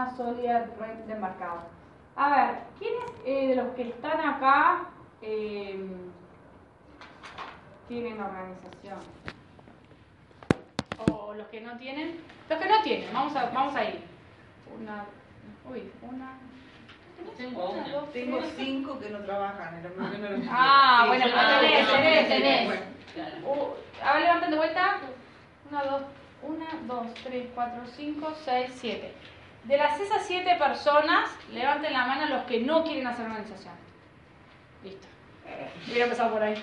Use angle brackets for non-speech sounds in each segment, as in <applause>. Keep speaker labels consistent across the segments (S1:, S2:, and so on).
S1: Una sólida red de mercado. A ver, ¿quiénes eh, de los que están acá eh, tienen organización? O los que no tienen. Los que no tienen, vamos a, vamos a ir. Una, uy, una.
S2: Tengo, tengo cinco que no trabajan.
S1: ah, bueno, pero tenés, tenés, tenés. Uh, a ver, levanten de vuelta. Una, dos, una, dos, tres, cuatro, cinco, seis, siete. De las esas siete personas, levanten la mano los que no quieren hacer organización. Listo. Voy a empezar por ahí.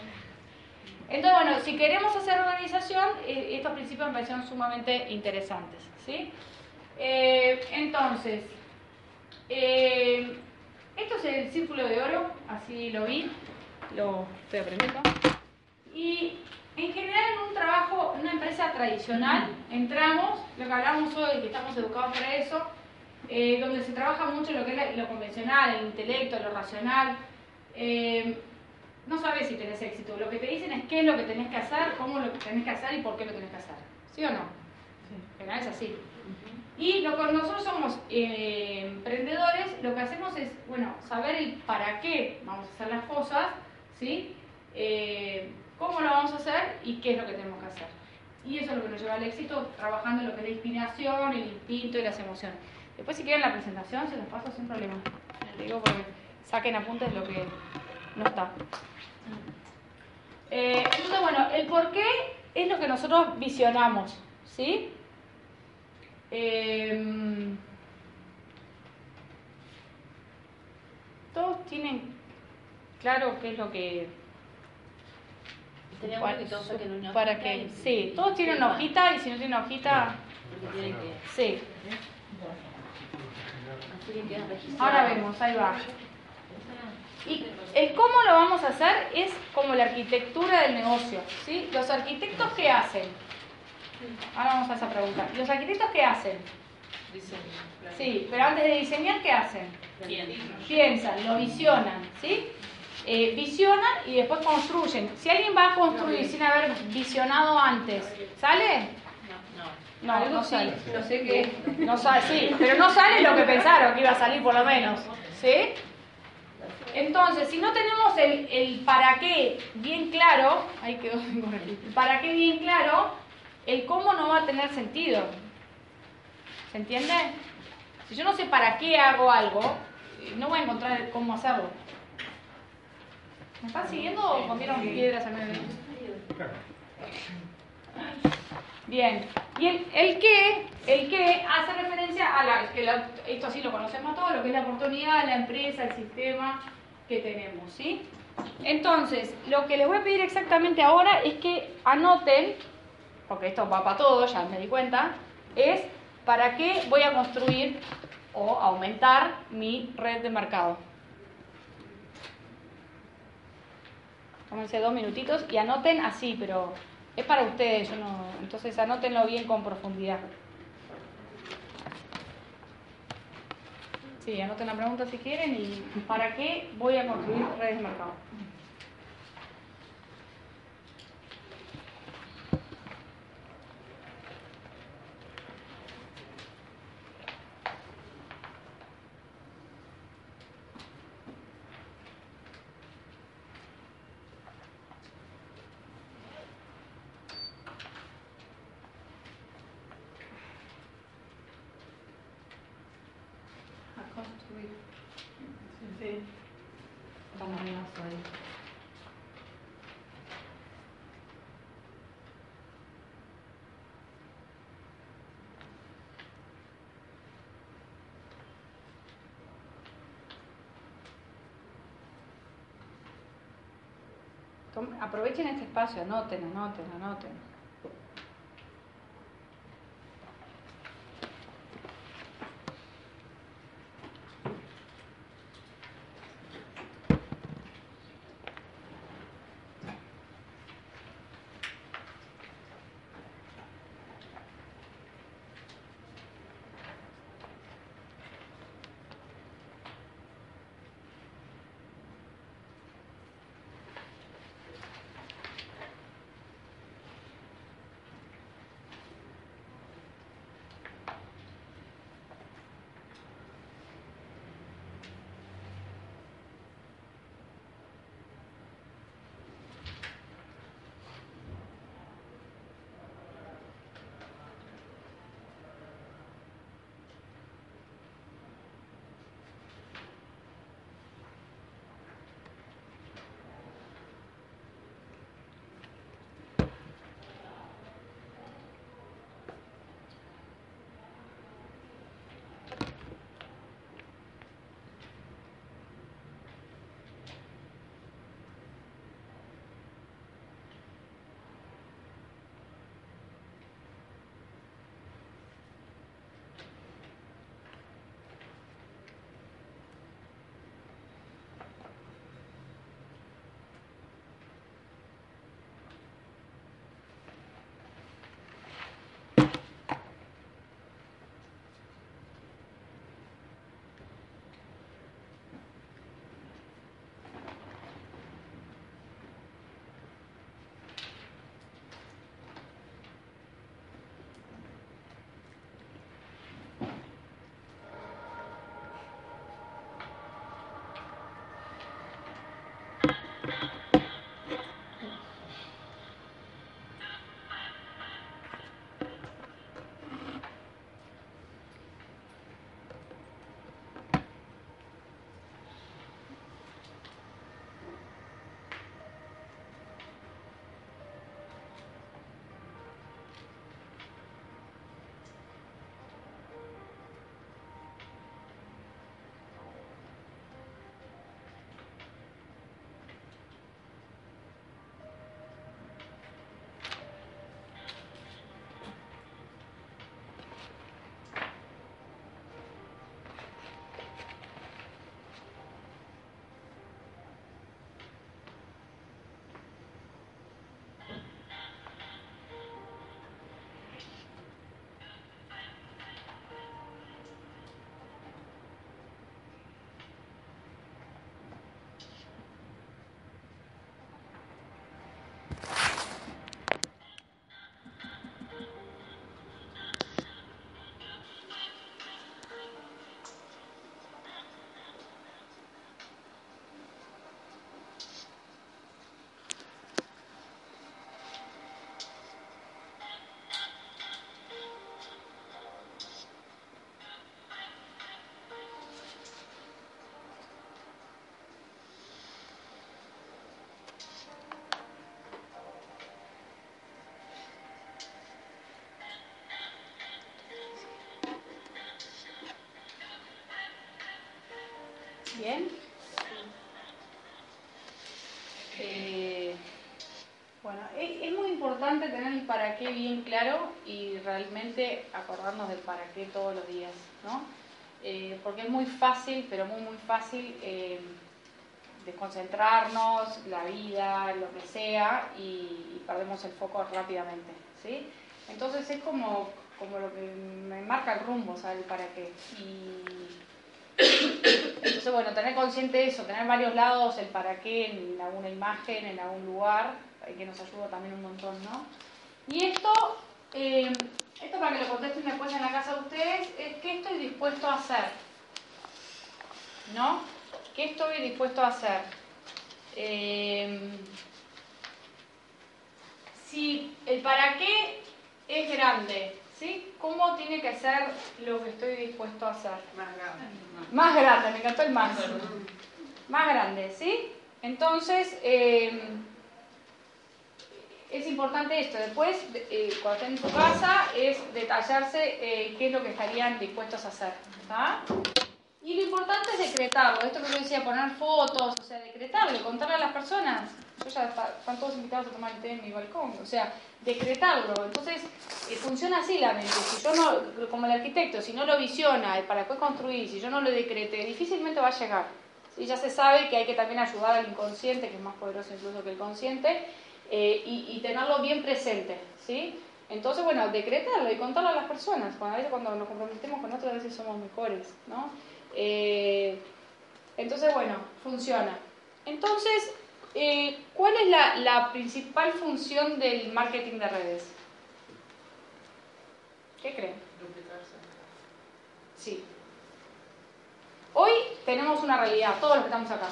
S1: Entonces, bueno, si queremos hacer organización, eh, estos principios me parecieron sumamente interesantes. ¿sí? Eh, entonces, eh, esto es el círculo de oro, así lo vi, lo estoy aprendiendo. Y en general en un trabajo, en una empresa tradicional, entramos, lo que hablamos hoy, que estamos educados para eso, eh, donde se trabaja mucho lo que es lo convencional, el intelecto, lo racional. Eh, no sabes si tenés éxito. Lo que te dicen es qué es lo que tenés que hacer, cómo lo tenés que hacer y por qué lo tenés que hacer. ¿Sí o no? Sí. Pero es así. Y lo que nosotros somos eh, emprendedores, lo que hacemos es, bueno, saber el para qué vamos a hacer las cosas, ¿sí? cómo lo vamos a hacer y qué es lo que tenemos que hacer. Y eso es lo que nos lleva al éxito, trabajando en lo que es la inspiración, el instinto y las emociones. Después si quieren la presentación se los paso sin problema. Les digo porque saquen apuntes lo que no está. Eh, entonces, bueno, el por qué es lo que nosotros visionamos, ¿sí? Em, todos tienen claro qué es lo que
S2: para, que todos saquen una
S1: para que sí todos tienen una hojita y si no tienen hojita sí Ahora vemos, ahí va. Y el cómo lo vamos a hacer es como la arquitectura del negocio. ¿sí? ¿Los arquitectos qué hacen? Ahora vamos a esa pregunta. ¿Los arquitectos qué hacen? Sí, pero antes de diseñar, ¿qué hacen? Piensan, lo visionan, ¿sí? Eh, visionan y después construyen. Si alguien va a construir sin haber visionado antes, ¿sale? No, no sale. No sé qué. No sale, sí, pero no sale lo que pensaron que iba a salir por lo menos. ¿Sí? Entonces, si no tenemos el, el para qué bien claro, ahí quedó <laughs> para qué bien claro, el cómo no va a tener sentido. ¿Se entiende? Si yo no sé para qué hago algo, no voy a encontrar cómo hacerlo. ¿Me están siguiendo o comieron piedras a medio? Bien, y el, qué, el qué hace referencia a la, que esto así lo conocemos todos, lo que es la oportunidad, la empresa, el sistema que tenemos, ¿sí? Entonces, lo que les voy a pedir exactamente ahora es que anoten, porque esto va para todos, ya me di cuenta, es para qué voy a construir o aumentar mi red de mercado. Tómense dos minutitos y anoten así, pero es para ustedes, yo no, entonces anótenlo bien con profundidad. Sí, anoten la pregunta si quieren y ¿para qué voy a construir redes de mercado? Aprovechen este espacio, anoten, anoten, anoten. ¿Bien? Eh, bueno, es, muy importante tener el para qué bien claro y realmente acordarnos del para qué todos los días, ¿no? Eh, porque es muy fácil, pero muy, muy fácil eh, desconcentrarnos, la vida, lo que sea, y, perdemos el foco rápidamente, ¿sí? Entonces es como, como lo que me marca el rumbo, ¿sabes? para qué. Y entonces, bueno, tener consciente eso, tener varios lados, el para qué en alguna imagen, en algún lugar, que nos ayuda también un montón, ¿no? Y esto, eh, esto para que lo contesten después en la casa de ustedes, es qué estoy dispuesto a hacer, ¿no? ¿Qué estoy dispuesto a hacer? Eh, si el para qué es grande, ¿sí? ¿Cómo tiene que ser lo que estoy dispuesto a hacer?
S2: Más grande.
S1: Más grande, me encantó el más. Más grande, ¿sí? Entonces, eh, es importante esto. Después, eh, cuando estén en tu casa, es detallarse eh, qué es lo que estarían dispuestos a hacer. Y lo importante es decretarlo. Esto que yo decía, poner fotos, o sea, decretarlo, contarle a las personas. Yo ya están todos invitados a tomar el té en mi balcón. O sea, decretarlo. Entonces, eh, funciona así la mente. Si yo no, como el arquitecto, si no lo visiona para después construir, si yo no lo decrete, difícilmente va a llegar. Y ya se sabe que hay que también ayudar al inconsciente, que es más poderoso incluso que el consciente, eh, y, tenerlo bien presente, ¿sí? Entonces, bueno, decretarlo y contarlo a las personas. Cuando, a veces cuando nos comprometemos con otros, a veces somos mejores, ¿no? Eh, entonces, bueno, funciona. Entonces, eh, ¿cuál es la, la, principal función del marketing de redes? ¿Qué creen?
S2: Duplicarse.
S1: Sí. Hoy tenemos una realidad, todos los que estamos acá,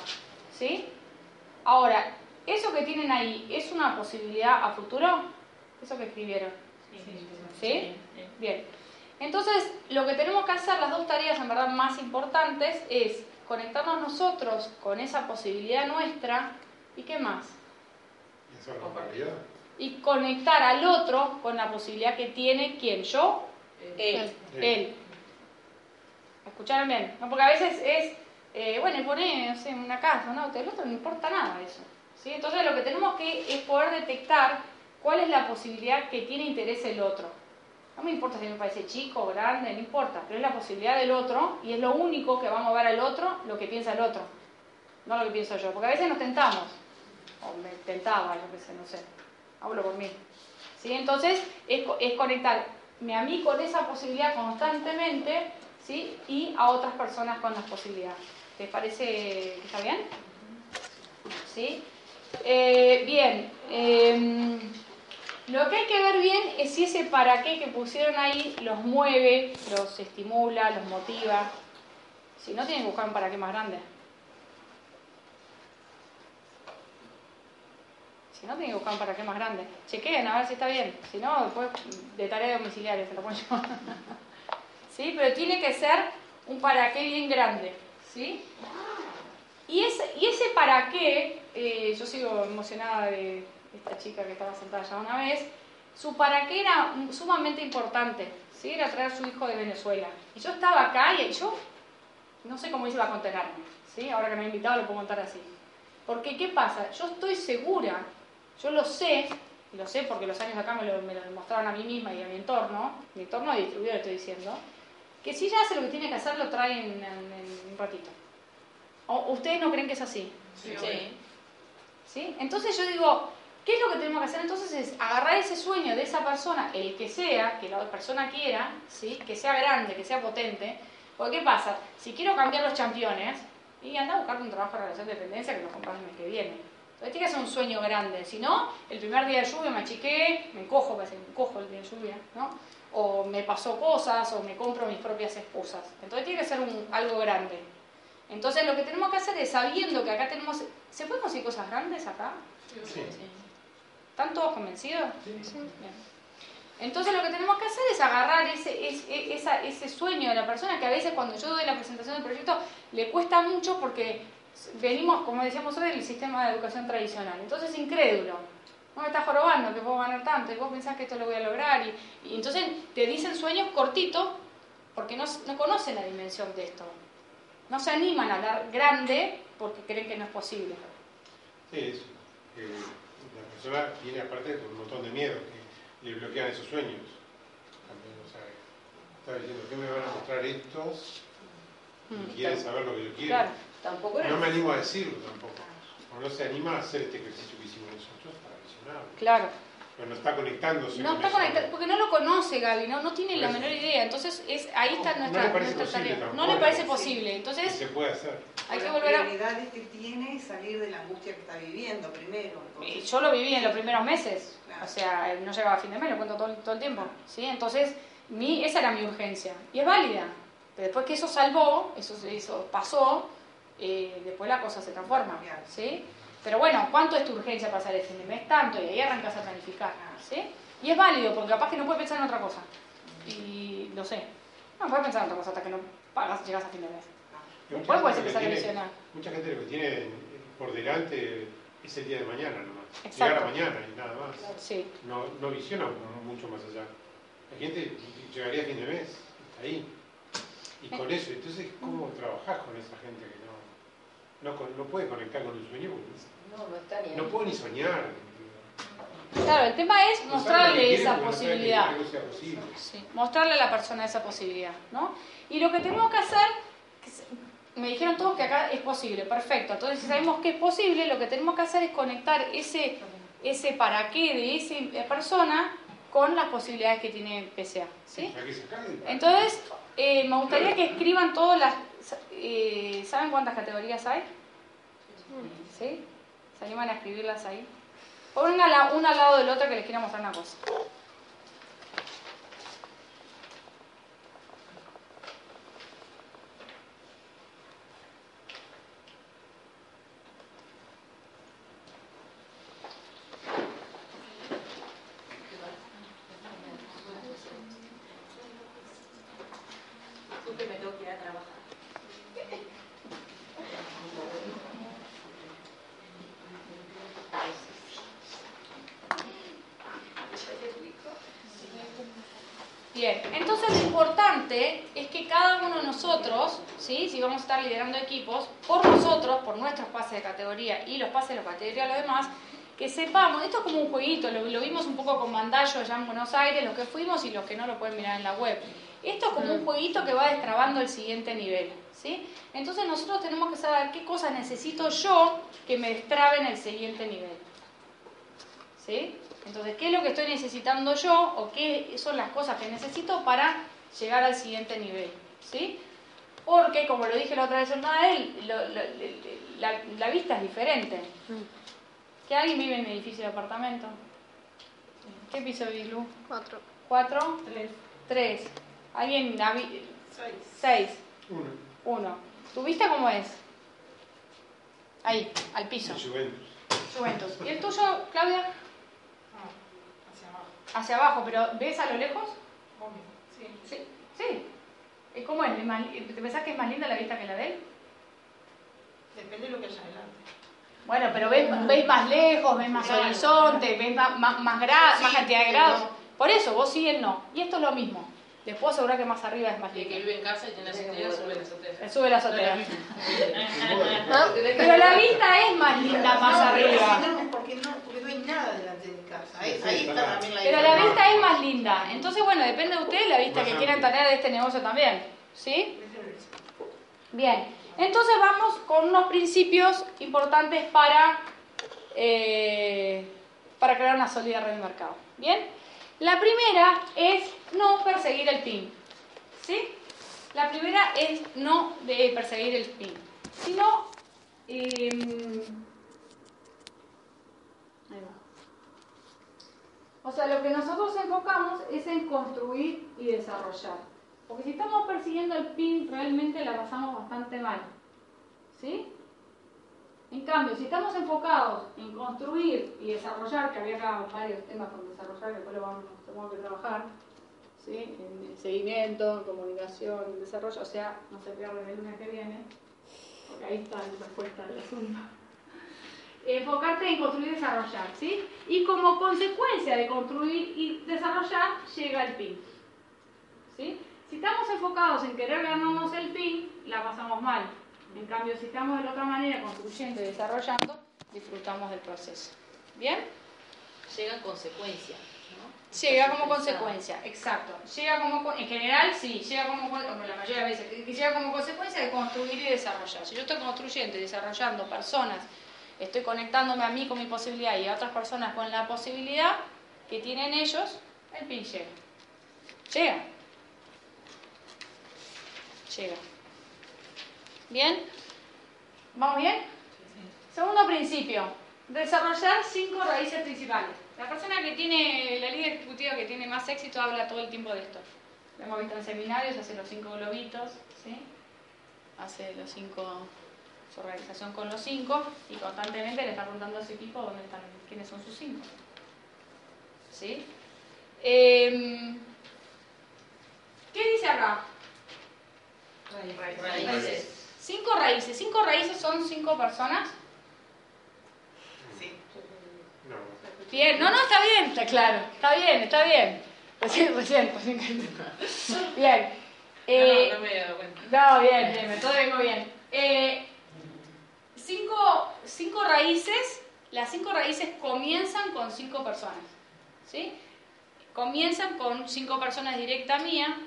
S1: ¿sí? Ahora, ¿Eso que tienen ahí es una posibilidad a futuro? Eso que escribieron. Sí. Bien. Entonces, lo que tenemos que hacer, las dos tareas en verdad más importantes, es conectarnos nosotros con esa posibilidad nuestra y qué más. Y conectar al otro con la posibilidad que tiene quién, yo, él. Él. ¿Escucharon bien? porque a veces es, eh, bueno, pone, no sé, una casa, un auto, el otro no importa nada eso. Entonces lo que tenemos que es poder detectar cuál es la posibilidad que tiene interés el otro. No me importa si me parece chico o grande, no importa, pero es la posibilidad del otro y es lo único que va a mover al otro lo que piensa el otro, no lo que pienso yo. Porque a veces nos tentamos, o me tentaba, yo qué sé, no sé, hablo por mí. ¿Sí? Entonces es, es conectarme a mí con esa posibilidad constantemente ¿sí? y a otras personas con las posibilidades. ¿Te parece que está bien? ¿Sí? Eh, bien, em, lo que hay que ver bien es si ese para qué que pusieron ahí los mueve, los estimula, los motiva. Si no, tienen que buscar un para qué más grande. Si no, tienen que buscar un para qué más grande. Chequeen a ver si está bien. Si no, después de tarea domiciliaria se lo pongo <laughs> yo. ¿Sí? Pero tiene que ser un para qué bien grande. ¿Sí? Y ese, y ese para qué, eh, yo sigo emocionada de esta chica que estaba sentada ya una vez, su para qué era sumamente importante, ¿sí? era traer a su hijo de Venezuela. Y yo estaba acá y yo no sé cómo iba a contenerme, ¿sí? ahora que me ha invitado lo puedo contar así. Porque, ¿qué pasa? Yo estoy segura, yo lo sé, y lo sé porque los años acá me lo, me lo demostraron a mí misma y a mi entorno, mi entorno de distribuidor estoy diciendo, que si ella hace lo que tiene que hacer, lo trae en un ratito. ¿Ustedes no creen que es así?
S2: Sí.
S1: sí. Entonces yo digo, ¿qué es lo que tenemos que hacer entonces? Es agarrar ese sueño de esa persona, el que sea, que la persona quiera, ¿sí? que sea grande, que sea potente. Porque ¿qué pasa? Si quiero cambiar los campeones, y anda a buscar un trabajo de relación de dependencia que lo compras el mes que viene. Entonces tiene que ser un sueño grande. Si no, el primer día de lluvia me achiqué, me encojo, me encojo el día de lluvia, ¿no? O me pasó cosas, o me compro mis propias esposas. Entonces tiene que ser un, algo grande. Entonces lo que tenemos que hacer es, sabiendo que acá tenemos... ¿Se pueden conseguir cosas grandes acá?
S2: Sí.
S1: ¿Están todos convencidos? Sí. Entonces lo que tenemos que hacer es agarrar ese, ese, ese sueño de la persona que a veces cuando yo doy la presentación del proyecto le cuesta mucho porque venimos, como decíamos hoy, del sistema de educación tradicional. Entonces es incrédulo. No me estás jorobando que puedo ganar tanto y vos pensás que esto lo voy a lograr. Y, y entonces te dicen sueños cortitos porque no, no conocen la dimensión de esto. No se animan a hablar grande porque creen que no es posible.
S3: Sí, eso. Eh, la persona tiene aparte con un montón de miedo que le bloquean esos sueños. También, o sea, está diciendo, ¿qué me van a mostrar estos? Y
S1: Mm.
S3: quieren saber lo que yo quiero.
S1: Claro.
S2: Tampoco era
S3: No me animo a decirlo tampoco. O no se anima a hacer este ejercicio que hicimos nosotros para visionar.
S1: Claro.
S3: Pero no está conectándose
S1: No
S3: con
S1: está conectado, porque no lo conoce Gaby, no, no tiene la
S3: Por eso.
S1: menor idea. Entonces es, ahí está
S3: No
S1: nuestra,
S3: parece
S1: nuestra tarea.
S3: tampoco.
S1: No le parece posible.
S3: Y
S1: Entonces
S3: se puede hacer.
S1: hay que volver a...
S2: prioridades que tiene salir de la angustia que está viviendo primero. Entonces-
S1: Yo lo viví en los primeros meses,
S2: Claro.
S1: o sea, no llegaba a fin de mes, lo cuento todo, el- todo el tiempo, ¿sí? Entonces, mi, esa era mi urgencia, y es válida. Pero después que eso salvó, eso, eso pasó, eh, después la cosa se transforma, ¿sí? Pero bueno, ¿cuánto es tu urgencia para salir el fin de mes? Tanto, y ahí arrancas a planificar, ¿sí? Y es válido, porque capaz que no puedes pensar en otra cosa, y lo sé. No puedes pensar en otra cosa hasta que no pagas, llegas a fin de mes. Después puedes empezar a visionar.
S3: Mucha gente lo que tiene por delante es el día de mañana nomás.
S1: Exacto.
S3: Llegar a mañana y nada más.
S1: Sí,
S3: No, no visiona mucho más allá. La gente llegaría a fin de mes, está ahí. Y con eso, entonces, ¿cómo trabajás con esa gente que no, no, puede conectar con un sueño?
S2: No, no está ni
S3: no
S2: ahí.
S3: puede ni soñar.
S1: claro, el tema es mostrarle esa posibilidad. Sí, mostrarle a la persona esa posibilidad, ¿no? Y lo que tenemos que hacer, me dijeron todos que acá es posible, perfecto. Entonces, si sabemos que es posible, lo que tenemos que hacer es conectar ese, ese para qué de esa persona con las posibilidades que tiene PCA, ¿sí? Entonces, eh, me gustaría que escriban todas las... eh, ¿Saben cuántas categorías hay? ¿Sí? ¿Se animan a escribirlas ahí? Pónganla una al lado de la otra que les quiero mostrar una cosa.
S2: Porque me tengo que ir a trabajar.
S1: Bien, entonces lo importante es que cada uno de nosotros, ¿sí? si vamos a estar liderando equipos, por nosotros, por nuestros pases de categoría y los pases de la categoría de los demás, que sepamos, esto es como un jueguito, lo, lo vimos un poco con Mandallo allá en Buenos Aires, los que fuimos y los que no lo pueden mirar en la web. Esto es como un jueguito que va destrabando el siguiente nivel, ¿sí? Entonces nosotros tenemos que saber qué cosas necesito yo que me destraben el siguiente nivel. ¿Sí? Entonces, ¿qué es lo que estoy necesitando yo o qué son las cosas que necesito para llegar al siguiente nivel? ¿Sí? Porque, como lo dije la otra vez en él, la, la vista es diferente. ¿Que alguien vive en un edificio de apartamento? ¿Qué piso vive Lu?
S4: Cuatro.
S1: ¿Cuatro?
S2: Tres.
S1: Tres. ¿Alguien?
S2: Seis.
S1: Seis.
S3: Uno.
S1: Uno. ¿Tu vista cómo es? Ahí, al piso.
S3: Juventus.
S1: Juventus. ¿Y el tuyo, Claudia?
S2: Hacia abajo.
S1: Hacia abajo, pero ¿ves a lo lejos?
S2: Obvio. Sí.
S1: Sí. Sí. ¿Y cómo es? ¿Es más- ¿Te pensás que es más linda la vista que la de él?
S2: Depende de lo que haya adelante.
S1: Bueno, pero ves, ves más lejos, ves más
S2: Claro.
S1: horizonte, ves más, más, más,
S2: Sí,
S1: más cantidad de grados.
S2: no.
S1: Por eso, vos sí y él no. Y esto es lo mismo. Les puedo asegurar que más arriba es más
S5: Y el que
S1: lindo.
S5: vive en casa y tiene azotea, sube la azotea.
S1: Él sube la azotea. <laughs>
S4: ¿Ah?
S1: Pero la vista es más linda más arriba.
S2: no, porque no, porque no hay nada delante. Ahí,
S3: Sí,
S2: ahí
S3: está
S2: está
S3: bien.
S2: también la
S1: Pero la vista es más linda. Entonces, bueno, depende de ustedes la vista que quieran tener de este negocio también. ¿Sí? Bien, entonces vamos con unos principios importantes para, eh, para crear una sólida red de mercado. Bien, la primera es no perseguir el PIN. ¿Sí? La primera es no de perseguir el PIN, sino... em, ahí va. O sea, lo que nosotros enfocamos es en construir y desarrollar. Porque si estamos persiguiendo el PIN, realmente la pasamos bastante mal. ¿Sí? En cambio, si estamos enfocados en construir y desarrollar, que había acá varios temas con desarrollar, que después lo vamos, tenemos que trabajar, ¿sí? En seguimiento, en comunicación, en desarrollo, o sea, no se pierdan el lunes que viene, porque ahí está la respuesta del asunto enfocarte en construir y desarrollar, ¿sí? Y como consecuencia de construir y desarrollar llega el PIN, ¿sí? Si estamos enfocados en querer ganarnos el fin, la pasamos mal. En cambio, si estamos de la otra manera, construyendo y desarrollando, disfrutamos del proceso. ¿Bien?
S5: Llega en consecuencia, ¿no?
S1: Llega como consecuencia, exacto. Llega como, en general, sí, llega como, como la mayoría de veces, llega como consecuencia de construir y desarrollar. Si yo estoy construyendo y desarrollando personas, estoy conectándome a mí con mi posibilidad y a otras personas con la posibilidad que tienen ellos, el pin llega. Llega. Llega. ¿Bien? ¿Vamos bien? Segundo principio, desarrollar cinco raíces principales. La persona que tiene, la líder ejecutiva que tiene más éxito habla todo el tiempo de esto. Lo hemos visto en seminarios, hace los cinco globitos, ¿sí? Hace los cinco, su organización con los cinco y constantemente le está preguntando a su equipo dónde están, quiénes son sus cinco. ¿Sí? Eh, ¿Qué dice acá?
S5: Raíces.
S1: Cinco raíces. Cinco raíces son cinco personas.
S2: Sí.
S3: No.
S1: Bien, no, no, está bien, está claro. Está bien, está bien. Recién, recién, recién <laughs> Bien. Eh,
S5: no, no me he dado cuenta.
S1: no, bien, bien, me todo vengo bien. Eh, cinco, raíces, las cinco raíces comienzan con cinco personas. ¿Sí? Comienzan con cinco personas directa mía.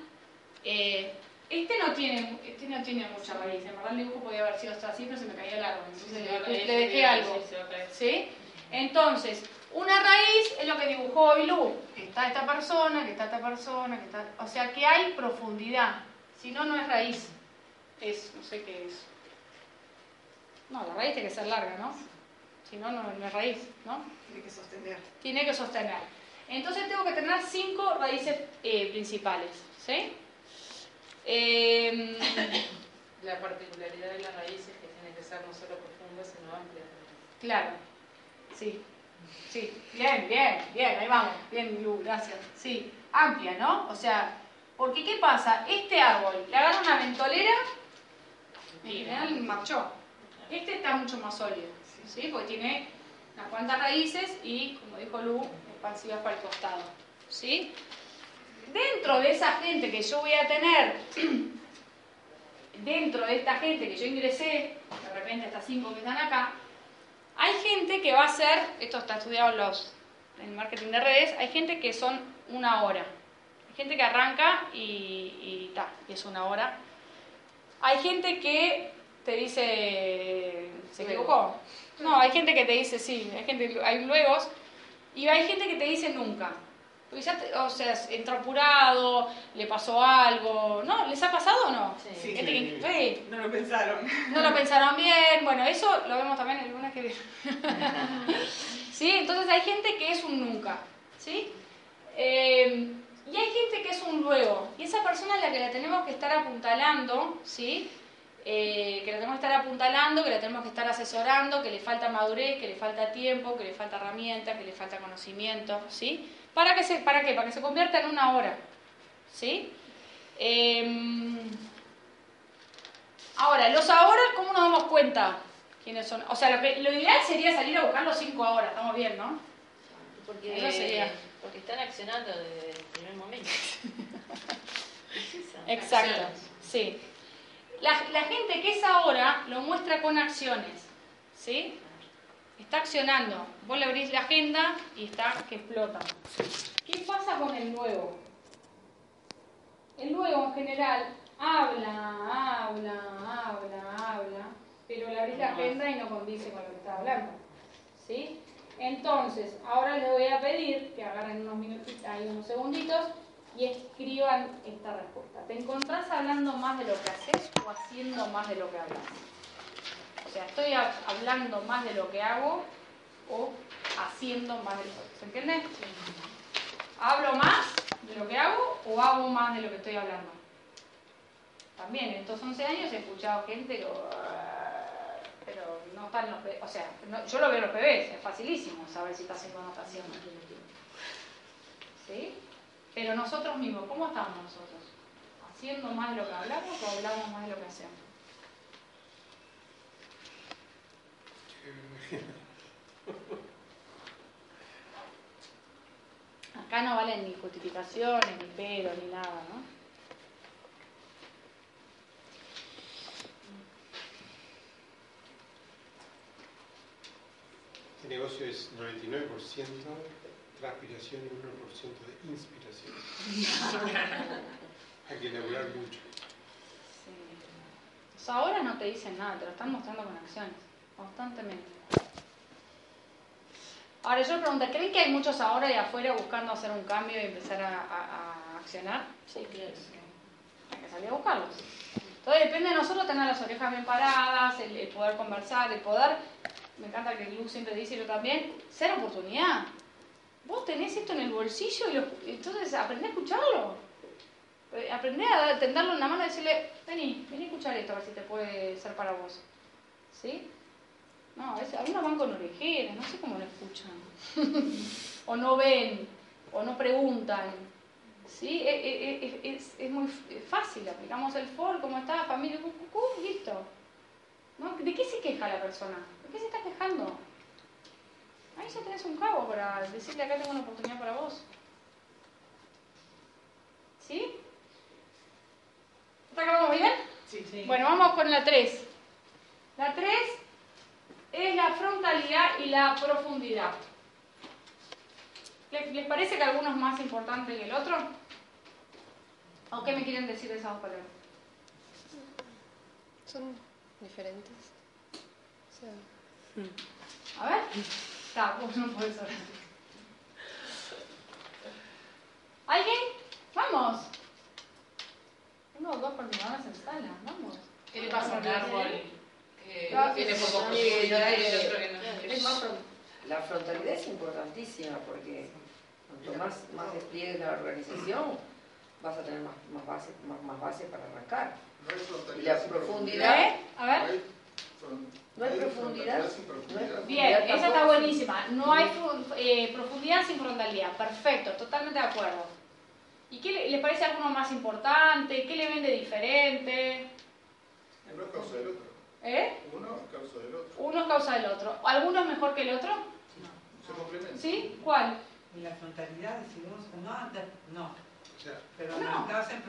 S1: Eh, este no tiene, este no tiene mucha raíz, en verdad el dibujo podía haber sido hasta así, pero se me caía largo, entonces le,
S5: caer,
S1: dejé algo. ¿Sí? Entonces, una raíz es lo que dibujó hoy Lu, que está esta persona, que está esta persona, que está... O sea, que hay profundidad. Si no, no es raíz. Es, no sé qué es. No, la raíz tiene que ser larga, ¿no? Si no, no, no es raíz, ¿no?
S2: Tiene que sostener.
S1: Tiene que sostener. Entonces tengo que tener cinco raíces eh, principales, ¿sí? Em, <laughs>
S5: La particularidad de las raíces que tienen que ser no solo profundas, sino amplias.
S1: Claro, sí, sí, bien, bien, bien, ahí vamos, bien, Lu, gracias. Sí, amplia, ¿no? O sea, porque ¿qué pasa? Este árbol, le agarra una ventolera, en general marchó. Este está mucho más sólido, ¿sí? Porque tiene unas cuantas raíces y, como dijo Lu, expansivas para el costado, ¿sí? Dentro de esa gente que yo voy a tener <clears throat> dentro de esta gente que yo ingresé, de repente estas cinco que están acá, hay gente que va a ser, esto está estudiado en, los, en marketing de redes, hay gente que son una hora. Hay gente que arranca y, y, y es una hora. Hay gente que te dice, ¿se
S5: Luego.
S1: equivocó? No, hay gente que te dice sí, hay, gente, hay luegos, y hay gente que te dice nunca. Porque ya, te- o sea, entró apurado, le pasó algo, ¿no? ¿Les ha pasado o no?
S5: Sí.
S2: Sí.
S1: Gente que- sí,
S2: No lo pensaron.
S1: no lo pensaron bien, bueno, eso lo vemos también el lunes que viene. <laughs> ¿Sí? Entonces hay gente que es un nunca, ¿sí? Eh, y hay gente que es un luego, y esa persona es la que la tenemos que estar apuntalando, ¿sí? Eh, que la tenemos que estar apuntalando, que la tenemos que estar asesorando, que le falta madurez, que le falta tiempo, que le falta herramienta, que le falta conocimiento, ¿sí? ¿Para, que se, ¿Para qué? Para que se convierta en una hora, ¿sí? Em, Ahora, los ahora, ¿cómo nos damos cuenta quiénes son? O sea, lo, que- lo ideal sería salir a buscar los cinco ahora, estamos bien, ¿no?
S5: Porque,
S1: Eso sería.
S5: porque están accionando desde el primer momento. <laughs>
S1: Exacto, sí. La, la gente que es ahora lo muestra con acciones, ¿sí? Está accionando. Vos le abrís la agenda y está que explota. ¿Qué pasa con el nuevo? El nuevo en general habla, habla, habla, habla, pero le abrís la agenda y no condice con lo que está hablando. ¿Sí? Entonces, ahora les voy a pedir que agarren unos minutitos, ahí unos segunditos y escriban esta respuesta. ¿Te encontrás hablando más de lo que haces o haciendo más de lo que hablas? O sea, ¿estoy ha- hablando más de lo que hago o haciendo más de lo que hago? ¿Se entiende? ¿Hablo más de lo que hago o hago más de lo que estoy hablando? También en estos 11 años he escuchado gente que... Pero no están los PBs. O sea, yo lo veo en los PBs, es facilísimo saber si está haciendo o. ¿Sí? Pero nosotros mismos, ¿cómo estamos nosotros? ¿Haciendo más de lo que hablamos o hablamos más de lo que hacemos? <laughs> Acá no valen ni justificaciones, ni pero, ni nada, ¿no?
S3: negocio es 99% transpiración y 1% de inspiración. <laughs> Hay que laburar mucho.
S1: Sí. Los ahora no te dicen nada, te lo están mostrando con acciones, constantemente. Ahora yo pregunto, ¿creen que hay muchos ahora de afuera buscando hacer un cambio y empezar a, a- a accionar?
S5: Sí, claro.
S1: Hay que salir a buscarlos. Entonces depende de nosotros tener las orejas bien paradas, el, el poder conversar, el poder, me encanta que Lu siempre dice y yo también, ser oportunidad. Vos tenés esto en el bolsillo y entonces aprendé a escucharlo. Eh, Aprendé a tenderlo en la mano y decirle, vení, vení a escuchar esto, a ver si te puede ser para vos. ¿Sí? No, veces algunos van con orejeras, no sé cómo lo escuchan. <laughs> o no ven, o no preguntan. ¿Sí? E- e- e- Es, es muy fácil, aplicamos el for, ¿cómo está? Familia, cu, cu, cu, listo. ¿No? ¿De qué se queja la persona? ¿De qué se está quejando? Ahí ya tenés un cabo para decirle acá tengo una oportunidad para vos. ¿Sí? ¿Está acabamos bien?
S5: Sí, sí.
S1: Bueno, vamos con la 3. La 3 es la frontalidad y la profundidad. ¿Les, les parece que alguno es más importante que el otro? ¿O qué me quieren decir de esas dos palabras?
S6: Son diferentes. O sea,
S1: A ver. Vos no podés hablar. ¿Alguien? Vamos. Tengo dos coordinadores en sala, vamos.
S5: ¿Qué le pasa a un árbol que tiene poco
S7: sí,
S5: profundidad y
S7: sí.
S5: el otro que no?
S7: Es más, la frontalidad es importantísima porque cuanto más, más despliegue la organización, vas a tener más, más, base, más, más base para arrancar.
S8: No hay
S7: Y
S8: frontalidad
S7: la
S8: sin
S7: profundidad,
S1: ¿Eh? A ver.
S8: No hay, fron-
S7: No hay
S8: no
S7: profundidad.
S8: sin
S7: no hay
S8: profundidad.
S1: Bien,
S7: profundidad
S1: esa está buenísima. No hay eh, profundidad sin frontalidad. Perfecto, totalmente de acuerdo. ¿Y qué le- les parece alguno más importante? ¿Qué le ven de diferente?
S8: Uno es causa del otro.
S1: ¿Eh?
S8: Uno es causa del otro.
S1: Uno es causa del otro. ¿Alguno es mejor que el otro?
S8: Se complementan.
S1: ¿Sí? ¿Cuál?
S9: En la frontalidad decidimos, no, no, pero estabas en,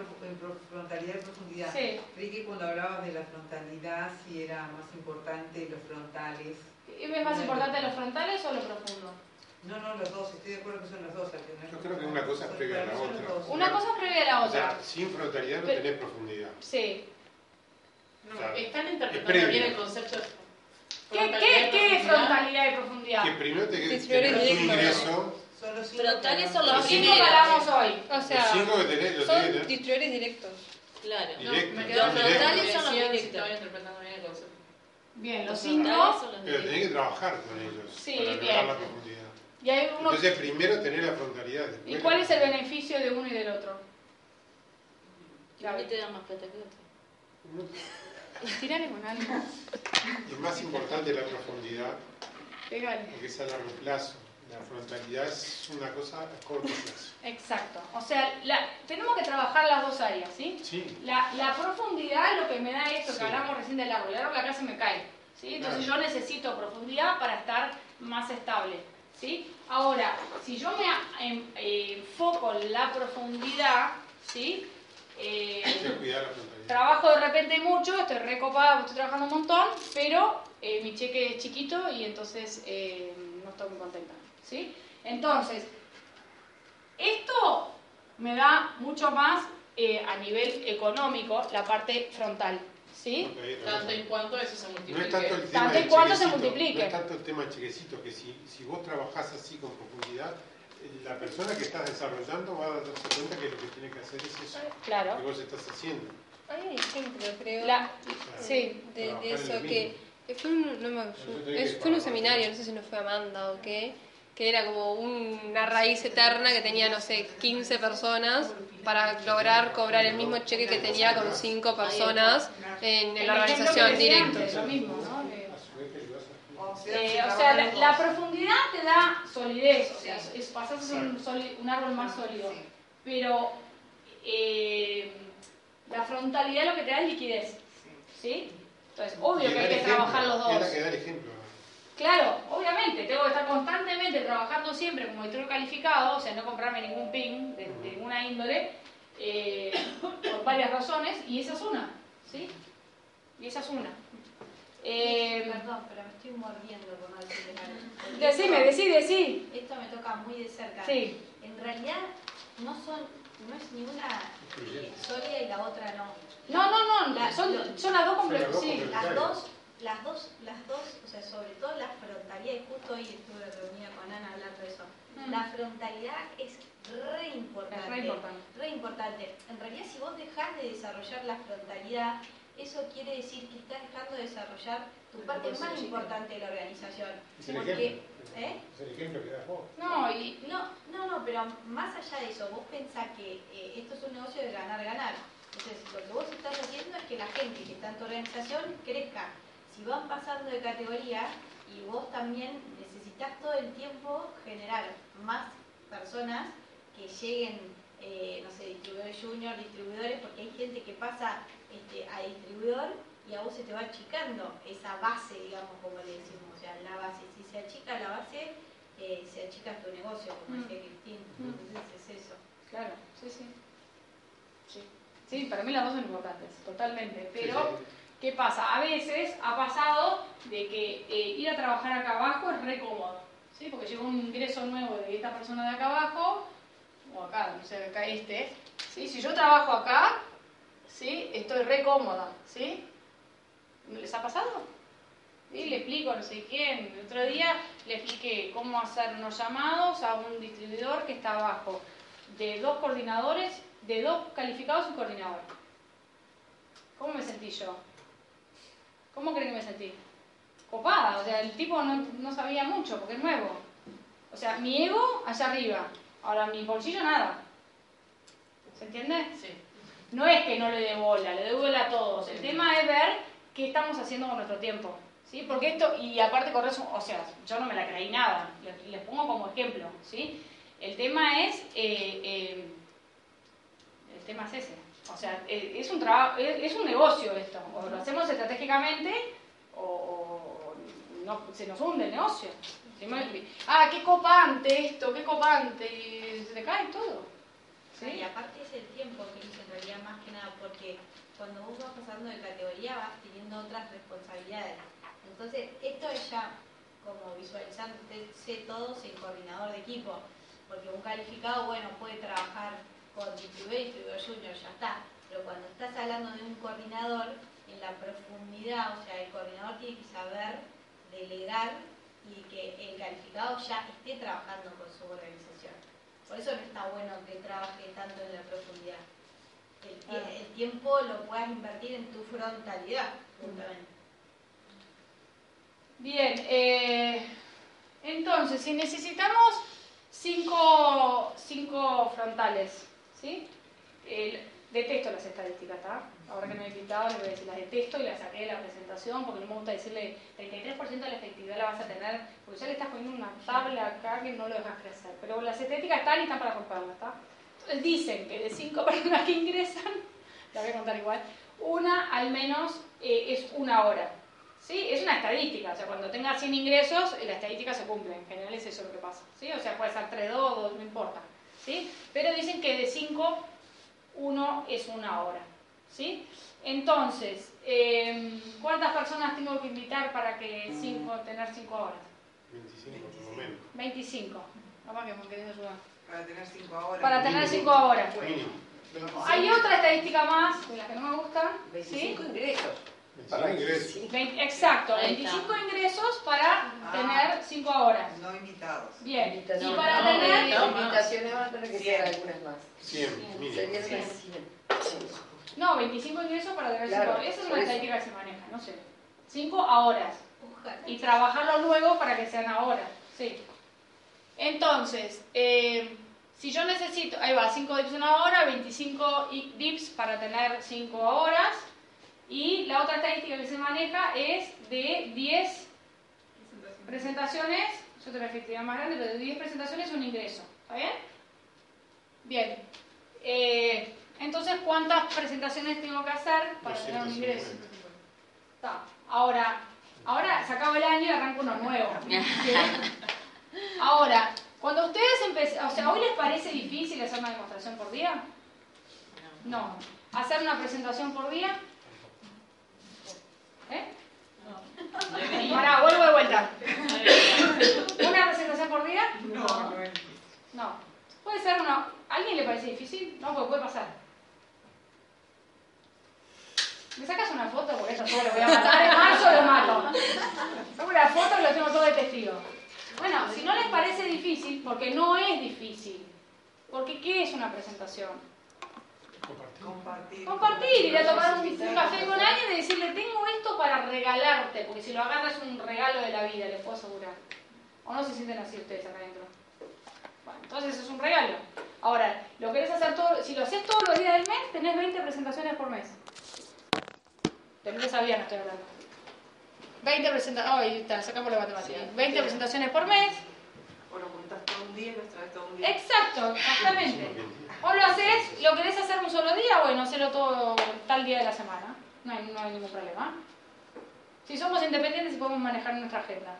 S9: frontalidad y profundidad.
S1: Sí.
S9: Creí que cuando hablabas de la frontalidad, si era más importante los frontales.
S1: ¿Es más importante lo frontales o lo profundo?
S9: No, no, los dos, estoy de acuerdo que son los dos. al final.
S3: Yo creo que una cosa es previa a la otra.
S9: los.
S1: Una cosa es previa a la
S3: o sea,
S1: otra.
S3: sin frontalidad no
S1: Pero-
S3: tenés profundidad.
S1: Sí.
S5: No, están
S3: Es
S5: interpretando
S3: previo.
S5: bien el concepto
S1: ¿Qué, es
S5: profundidad.
S1: frontalidad y profundidad?
S3: Que primero te tenés un ingreso,
S9: los cinco
S10: Frontales
S9: que
S10: son
S9: hablamos.
S1: Los cinco que hablamos hoy.
S6: o
S3: los
S6: sea
S3: cinco que tenés, los tenés
S6: son
S3: tener
S6: distribuidores directos.
S10: Claro.
S5: No,
S3: directos.
S5: me
S10: Los frontales son los directos.
S5: bien el concepto.
S1: Bien, los
S10: Los
S1: cinco.
S10: los
S3: Pero tenés que trabajar con ellos
S1: Sí,
S3: para
S1: bien.
S3: la profundidad.
S1: Y hay uno.
S3: Entonces primero tener la frontalidad.
S1: ¿Y cuál es el beneficio de uno y del otro?
S10: Y a mí te dan más plata que otro. <laughs>
S1: Tirale con algo.
S3: Y es más importante la profundidad
S1: Pégale.
S3: porque es a largo plazo. La frontalidad es una cosa a corto plazo.
S1: Exacto. O sea, la- tenemos que trabajar las dos áreas, ¿sí?
S3: Sí,
S1: La, la profundidad es lo que me da esto
S3: Sí.
S1: que hablamos recién del árbol. El árbol acá se me cae. ¿sí? Entonces yo necesito profundidad para estar más estable. ¿sí? Ahora, si yo me em- eh, enfoco en la profundidad, ¿sí? Eh,
S3: hay que cuidar la frontalidad.
S1: trabajo de repente mucho, estoy recopada, estoy trabajando un montón, pero eh, mi cheque es chiquito y entonces eh, no estoy muy contenta. ¿Sí? Entonces, esto me da mucho más eh, a nivel económico la parte frontal. ¿sí?
S5: Tanto en cuanto eso se
S3: No
S5: multiplique.
S3: es tanto el tema
S1: Tanto se multiplique.
S3: No es tanto el tema del chequecito, que si, si vos trabajás así con profundidad, eh, la persona que estás desarrollando va a darse cuenta que lo que tiene que hacer es eso
S1: Claro.
S3: que vos estás haciendo.
S6: Hay un ejemplo, creo,
S1: La- sí.
S6: de, de eso que, fue, un, no me-
S3: Yo tenía
S6: es-
S3: que
S6: fue en un
S3: trabajar.
S6: seminario, no sé si no fue Amanda o qué, que era como una raíz eterna que tenía, no sé, 15 personas para lograr cobrar el mismo cheque que tenía con 5 personas en, la organización
S1: decía
S6: directo.
S1: antes, lo mismo, ¿no? Que-
S3: A su vez te ayudás a-
S9: O sea,
S1: Eh, o sea, la, profundidad te da solidez, o sea, es, pasas a ser un, soli- un árbol más sólido. Pero eh, la frontalidad lo que te da es liquidez,
S9: Sí.
S1: Entonces, obvio que hay que trabajar los dos. Claro, obviamente, tengo que estar constantemente trabajando siempre como editor calificado, o sea, no comprarme ningún pin de, de ninguna índole, eh, por varias razones, y esa es una, ¿sí? Y esa es una. Eh,
S11: Perdón, pero me estoy mordiendo por no decirle algo. <laughs>
S1: decime, decí, decí.
S11: Esto me toca muy de cerca.
S1: Sí.
S11: En realidad no son, no es ni una eh, sólida y la otra no.
S1: No, no, no,
S11: La-
S1: son, las dos
S3: dos
S1: Sí.
S11: Las dos, las dos, las dos, o sea, sobre todo la frontalidad, y justo hoy estuve reunida con Ana hablando de eso.
S1: Mm.
S11: La frontalidad es re importante.
S1: Es re importante.
S11: re importante. En realidad, si vos dejás de desarrollar la frontalidad, eso quiere decir que estás dejando de desarrollar tu parte más importante de la organización.
S3: Es el
S11: Porque,
S3: ejemplo.
S11: ¿eh?
S3: Es el ejemplo que das vos.
S1: No, y
S11: No, no, no, pero más allá de eso, vos pensás que eh, esto es un negocio de ganar-ganar. Entonces, lo que vos estás haciendo es que la gente que está en tu organización crezca. Si van pasando de categoría y vos también necesitas todo el tiempo generar más personas que lleguen, eh, no sé, distribuidores junior, distribuidores, porque hay gente que pasa este, a distribuidor y a vos se te va achicando esa base, digamos, como le decimos, o sea, la base. Si se achica la base, eh, se achica tu negocio, como
S1: Mm.
S11: decía Cristín.
S1: Mm.
S11: Entonces es eso.
S1: claro, sí, sí. Sí. Sí, para mí las dos son importantes, totalmente. Pero,
S3: Sí,
S1: ¿qué pasa? A veces ha pasado de que eh, ir a trabajar acá abajo es re cómodo, ¿sí? Porque llegó un ingreso nuevo de esta persona de acá abajo, o acá, no sé, acá este, ¿sí? Si yo trabajo acá, ¿sí? Estoy re cómoda, ¿sí? ¿Les ha pasado? Sí, le explico no sé quién. El otro día le expliqué cómo hacer unos llamados a un distribuidor que está abajo de dos coordinadores, de dos calificados y un coordinador. ¿Cómo me sentí yo? ¿Cómo creen que me sentí? Copada, o sea, el tipo no, no sabía mucho porque es nuevo. O sea, mi ego allá arriba, ahora mi bolsillo nada. ¿Se entiende?
S5: Sí.
S1: No es que no le dé bola, le doy bola a todos. El tema es ver qué estamos haciendo con nuestro tiempo. ¿Sí? Porque esto, y aparte correr, o sea, yo no me la creí nada, les, les pongo como ejemplo, ¿sí? El tema es, eh, eh, el tema es ese. O sea, eh, es un trabajo, es, un negocio esto. O lo hacemos estratégicamente o, o no, se nos hunde el negocio. Ah, qué copante esto, qué copante, y se te cae todo. ¿sí?
S11: Y aparte es el tiempo que dice en realidad más que nada, porque cuando vos vas pasando de categoría vas teniendo otras responsabilidades. Entonces, esto es ya como visualizándose todos en coordinador de equipo, porque un calificado, bueno, puede trabajar con distribuidor y distribuidor junior, ya está. Pero cuando estás hablando de un coordinador, en la profundidad, o sea, el coordinador tiene que saber delegar y que el calificado ya esté trabajando con su organización. Por eso no está bueno que trabaje tanto en la profundidad. El,
S1: Claro.
S11: el tiempo lo puedas invertir en tu frontalidad, justamente.
S1: Bien, eh, entonces, si necesitamos cinco, cinco frontales, ¿sí? Detesto las estadísticas, ¿está? Ahora que no he invitado, les voy a decir, las detesto y las saqué de la presentación porque no me gusta decirle 33% de la efectividad la vas a tener, porque ya le estás poniendo una tabla acá que no lo dejas crecer. Pero las estadísticas están y están para comprarlas, ¿está? Entonces dicen que de cinco <laughs> personas que ingresan, <laughs> la voy a contar igual, una al menos eh, es una hora. ¿Sí? Es una estadística, o sea, cuando tengas 100 ingresos, la estadística se cumple, en general es eso lo que pasa, ¿sí? O sea, puede ser 3, 2, 2, no importa, ¿sí? Pero dicen que de 5, 1 es una hora, ¿sí? Entonces, eh, ¿cuántas personas tengo que invitar para que cinco, tener 5 horas?
S3: 25 por lo menos.
S1: 25. Capaz que me querés ayudar.
S9: Para tener cinco horas.
S1: Para tener
S3: Mínimo.
S1: 5 horas.
S3: Mínimo.
S1: Hay otra estadística más, de las que no me gustan, ¿sí?
S7: 25 ingresos.
S3: 25 ingresos.
S1: Exacto,
S10: Ahí está.
S1: 25 ingresos para tener 5 horas.
S9: No invitados.
S1: Bien, y para
S7: No,
S1: tener...
S7: no, invitaciones van a tener que ser algunas más.
S3: 100 mínimo.
S7: Serían
S1: Sí.
S7: unas 100.
S1: No, 25 ingresos para tener 5
S7: Claro,
S1: horas. Esa es una estadística que se maneja, no sé. 5 a horas.
S11: Ojalá.
S1: Y trabajarlo luego para que sean ahora. Sí. Entonces, eh, si yo necesito, ahí va, 5 dips una hora, 25 i- dips para tener 5 horas. Y la otra estadística que se maneja es de 10 presentaciones, yo tengo una efectividad más grande, pero de 10 presentaciones un ingreso. ¿Está bien? Bien. Eh, entonces, ¿cuántas presentaciones tengo que hacer para tener un ingreso?
S3: 250.
S1: Está. Ahora, ahora se acaba el año y arranca uno nuevo. Ahora, cuando ustedes empiezan, o sea, ¿hoy les parece difícil hacer una demostración por día? No. ¿Hacer una presentación por día? ¿Eh?
S9: No. Vuelvo de vuelta. ¿Una presentación por día?
S1: No. No. Puede ser una. ¿A alguien le parece difícil? No, porque puede pasar. ¿Me sacas una foto? Porque eso todo lo voy a matar en marzo lo mato. Saco una foto y lo tengo todo de testigo. Bueno, si no les parece difícil, porque no es difícil. Porque ¿qué es una presentación?
S9: Compartir.
S1: Compartir, ir a tomar un, un café con alguien y decirle, tengo esto para regalarte, porque si lo agarras es un regalo de la vida, les puedo asegurar. ¿O no se sienten así ustedes acá adentro? Bueno, entonces es un regalo. Ahora, lo querés hacer todo, si lo haces todos los días del mes, tenés 20 presentaciones por mes. De lunes a viernes estoy hablando. 20 presentaciones, está, sacamos la matemática. 20 presentaciones por mes.
S2: O lo juntas todo un día y lo traes todo un día.
S1: Exacto, exactamente. O lo haces, lo querés hacer un solo día, bueno, hacerlo todo tal día de la semana. No hay, ningún problema. Si somos independientes podemos manejar nuestra agenda.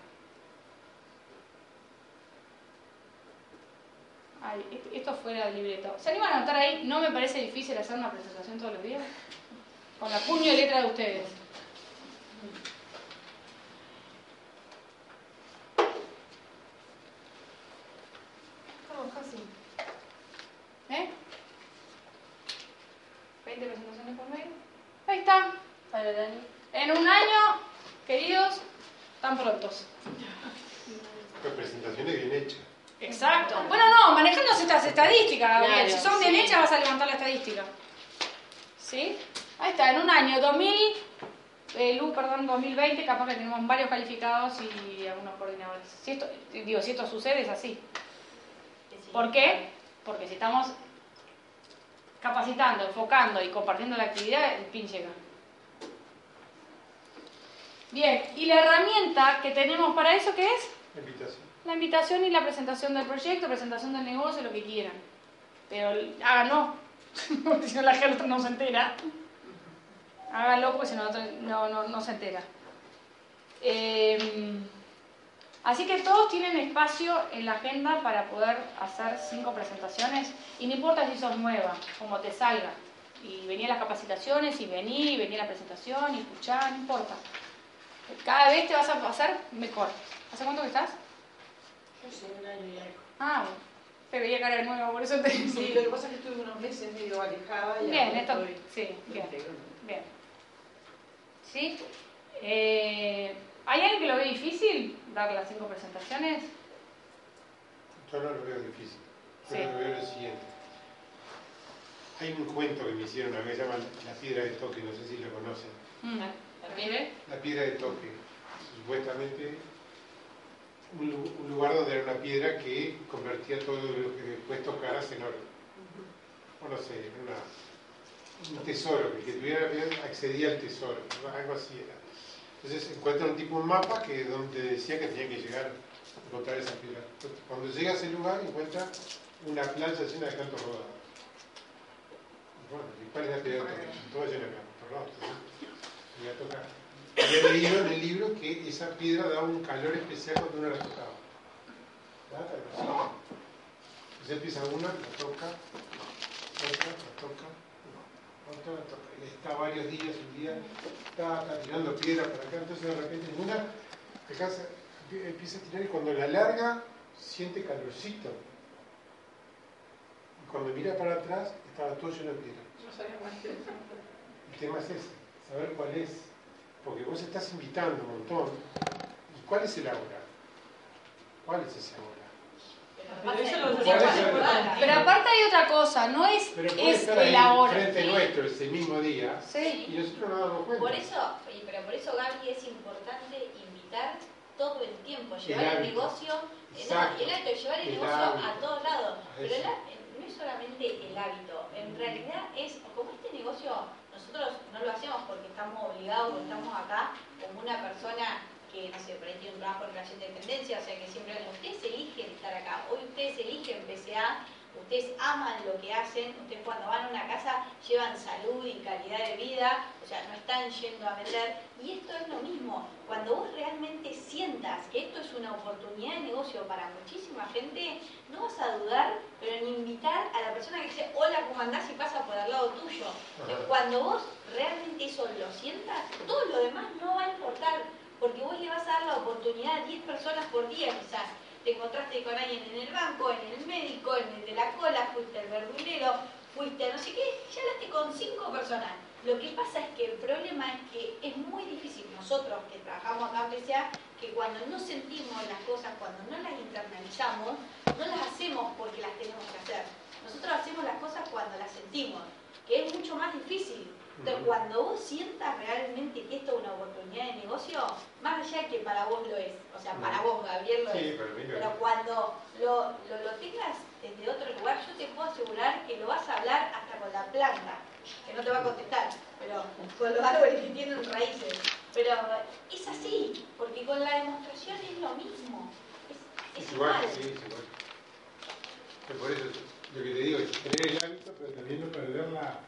S1: Ay, est- esto fuera del libreto. ¿Se animan a anotar ahí? No me parece difícil hacer una presentación todos los días. Con la puño y letra de ustedes. Estamos casi. ¿Eh? 20 presentaciones por mes. Ahí está.
S6: Para el año.
S1: En un año, queridos, tan prontos.
S3: Pero presentaciones bien hechas.
S1: Exacto. Bueno, no, manejando estas estadísticas, Gabriel.
S6: Claro,
S1: si son bien
S6: sí.
S1: hechas, vas a levantar la estadística. ¿Sí? Ahí está, en un año 2000, eh, Lu, perdón, 2020, capaz que tenemos varios calificados y algunos coordinadores. Si esto, digo, si esto sucede, es así. ¿Por qué? Porque si estamos capacitando, enfocando y compartiendo la actividad, el pin llega. Bien, y la herramienta que tenemos para eso, ¿qué es?
S3: La invitación.
S1: La invitación y la presentación del proyecto, presentación del negocio, lo que quieran. Pero háganlo, porque <laughs> si no la gente no se entera. Háganlo porque si no, no, no, se entera. Eh, así que todos tienen espacio en la agenda para poder hacer cinco presentaciones y no importa si sos nueva, como te salga. Y vení a las capacitaciones y vení, y vení a la presentación y escuchá, no importa. Cada vez te vas a pasar mejor. ¿Hace cuánto que estás?
S2: Yo sé, un año y algo.
S1: Ah, bueno. Te veía cara de nuevo, por eso te
S2: Sí, lo que pasa es que estuve unos meses medio alejada y
S1: Bien, esto.
S2: estoy
S1: Sí, bien. Bien. ¿Sí? Eh, ¿Hay alguien que lo ve difícil dar las cinco presentaciones?
S3: Yo no lo veo difícil. Yo
S1: Sí.
S3: lo veo lo siguiente. Hay un cuento que me hicieron una vez, se llama La Piedra de Toque, no sé si lo conocen.
S1: Mm.
S6: ¿La pibe?
S3: La Piedra de Toque. Supuestamente un, lu- un lugar donde era una piedra que convertía todo lo que después tocaras en oro. O no sé, era una- un tesoro, que el que tuviera la piedra accedía al tesoro, algo así era. Entonces encuentra un tipo un mapa que donde decía que tenía que llegar a encontrar esa piedra. Cuando llega a ese lugar encuentra una playa llena de cantos rodados. Bueno, ¿y cuál es la piedra? Todo lleno de cantos rodados. Entonces, voy a tocar. Había leído en el libro que esa piedra daba un calor especial cuando uno la tocaba. ¿Verdad? Entonces empieza una, la toca, otra, la toca, otra, la toca. Y está varios días, un día, está, está tirando piedras para acá, entonces de repente en una empieza a tirar y cuando la larga siente calorcito. Y cuando mira para atrás estaba todo lleno de piedras.
S2: No sabía más que eso.
S3: El tema es ese, saber cuál es. Porque vos estás invitando un montón. ¿Y cuál es el ahora? ¿Cuál es ese ahora?
S2: Pero eso lo
S3: ¿Cuál es el-
S1: Pero aparte hay otra cosa, no es,
S3: Pero puede
S1: es
S3: estar ahí
S1: el ahora.
S3: frente nuestro ese mismo día
S1: Sí.
S3: y nosotros no nos damos cuenta.
S11: Por eso, pero por eso Gaby es importante invitar todo el tiempo, llevar el, negocio, eh, no,
S3: Exacto.
S11: el hábito, llevar el,
S3: El
S11: negocio
S3: hábito.
S11: a todos lados.
S3: A
S11: Pero há- no es solamente el hábito, en realidad es, como este negocio nosotros no lo hacemos porque estamos obligados, estamos acá como una persona que, no sé, por un trabajo en relación de dependencia, o sea que siempre ustedes eligen estar acá, hoy ustedes eligen PCA, ustedes aman lo que hacen, ustedes cuando van a una casa llevan salud y calidad de vida, o sea, no están yendo a vender, y esto es lo mismo, cuando vos realmente sientas que esto es una oportunidad de negocio para muchísima gente, no vas a dudar, pero en invitar a la persona que dice, hola, ¿cómo andás? y pasa por al lado tuyo. Cuando vos realmente eso lo sientas, todo lo demás no va a importar, porque vos le vas a dar la oportunidad a 10 personas por día quizás. Te encontraste con alguien en el banco, en el médico, en el de la cola, fuiste al verdulero, fuiste a no sé qué, ya hablaste con cinco personas. Lo que pasa es que el problema es que es muy difícil nosotros que trabajamos acá en PCA, que cuando no sentimos las cosas, cuando no las internalizamos, no las hacemos porque las tenemos que hacer. Nosotros hacemos las cosas cuando las sentimos, que es mucho más difícil. Entonces, cuando vos sientas realmente que esto es una oportunidad de negocio, más allá de que para vos lo es, o sea, para vos, Gabriel, lo
S3: Sí,
S11: es, pero cuando lo, lo, lo tengas desde otro lugar, yo te puedo asegurar que lo vas a hablar hasta con la planta, que no te va a contestar, pero con los árboles que tienen raíces. Pero es así, porque con la demostración es lo mismo. Es, es
S3: Es igual,
S11: igual.
S3: sí, es igual. Pero por eso lo que te digo es tener el hábito, pero también no perder la,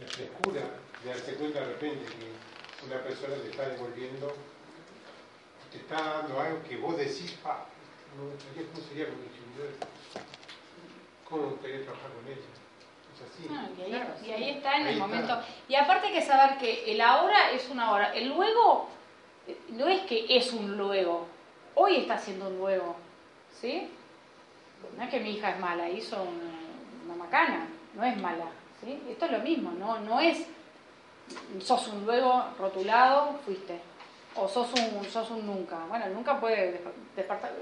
S3: la frescura de darse cuenta de repente que una persona te está devolviendo, te está dando algo que vos decís, pa, no, ¿cómo sería con mi distribuidor? ¿Cómo me gustaría trabajar con ella? Es así.
S1: Ah, y, ahí,
S3: Claro,
S1: y ahí está en
S3: Ahí
S1: el
S3: está.
S1: momento. Y aparte hay que saber que el ahora es una hora. El luego eh, no es que es un luego. Hoy está siendo un luego. ¿Sí? No es que mi hija es mala, hizo una, una macana. No es mala. ¿Sí? Esto es lo mismo. No, no es sos un luego rotulado, fuiste. O sos un, sos un nunca. Bueno, nunca puede desper- despertar.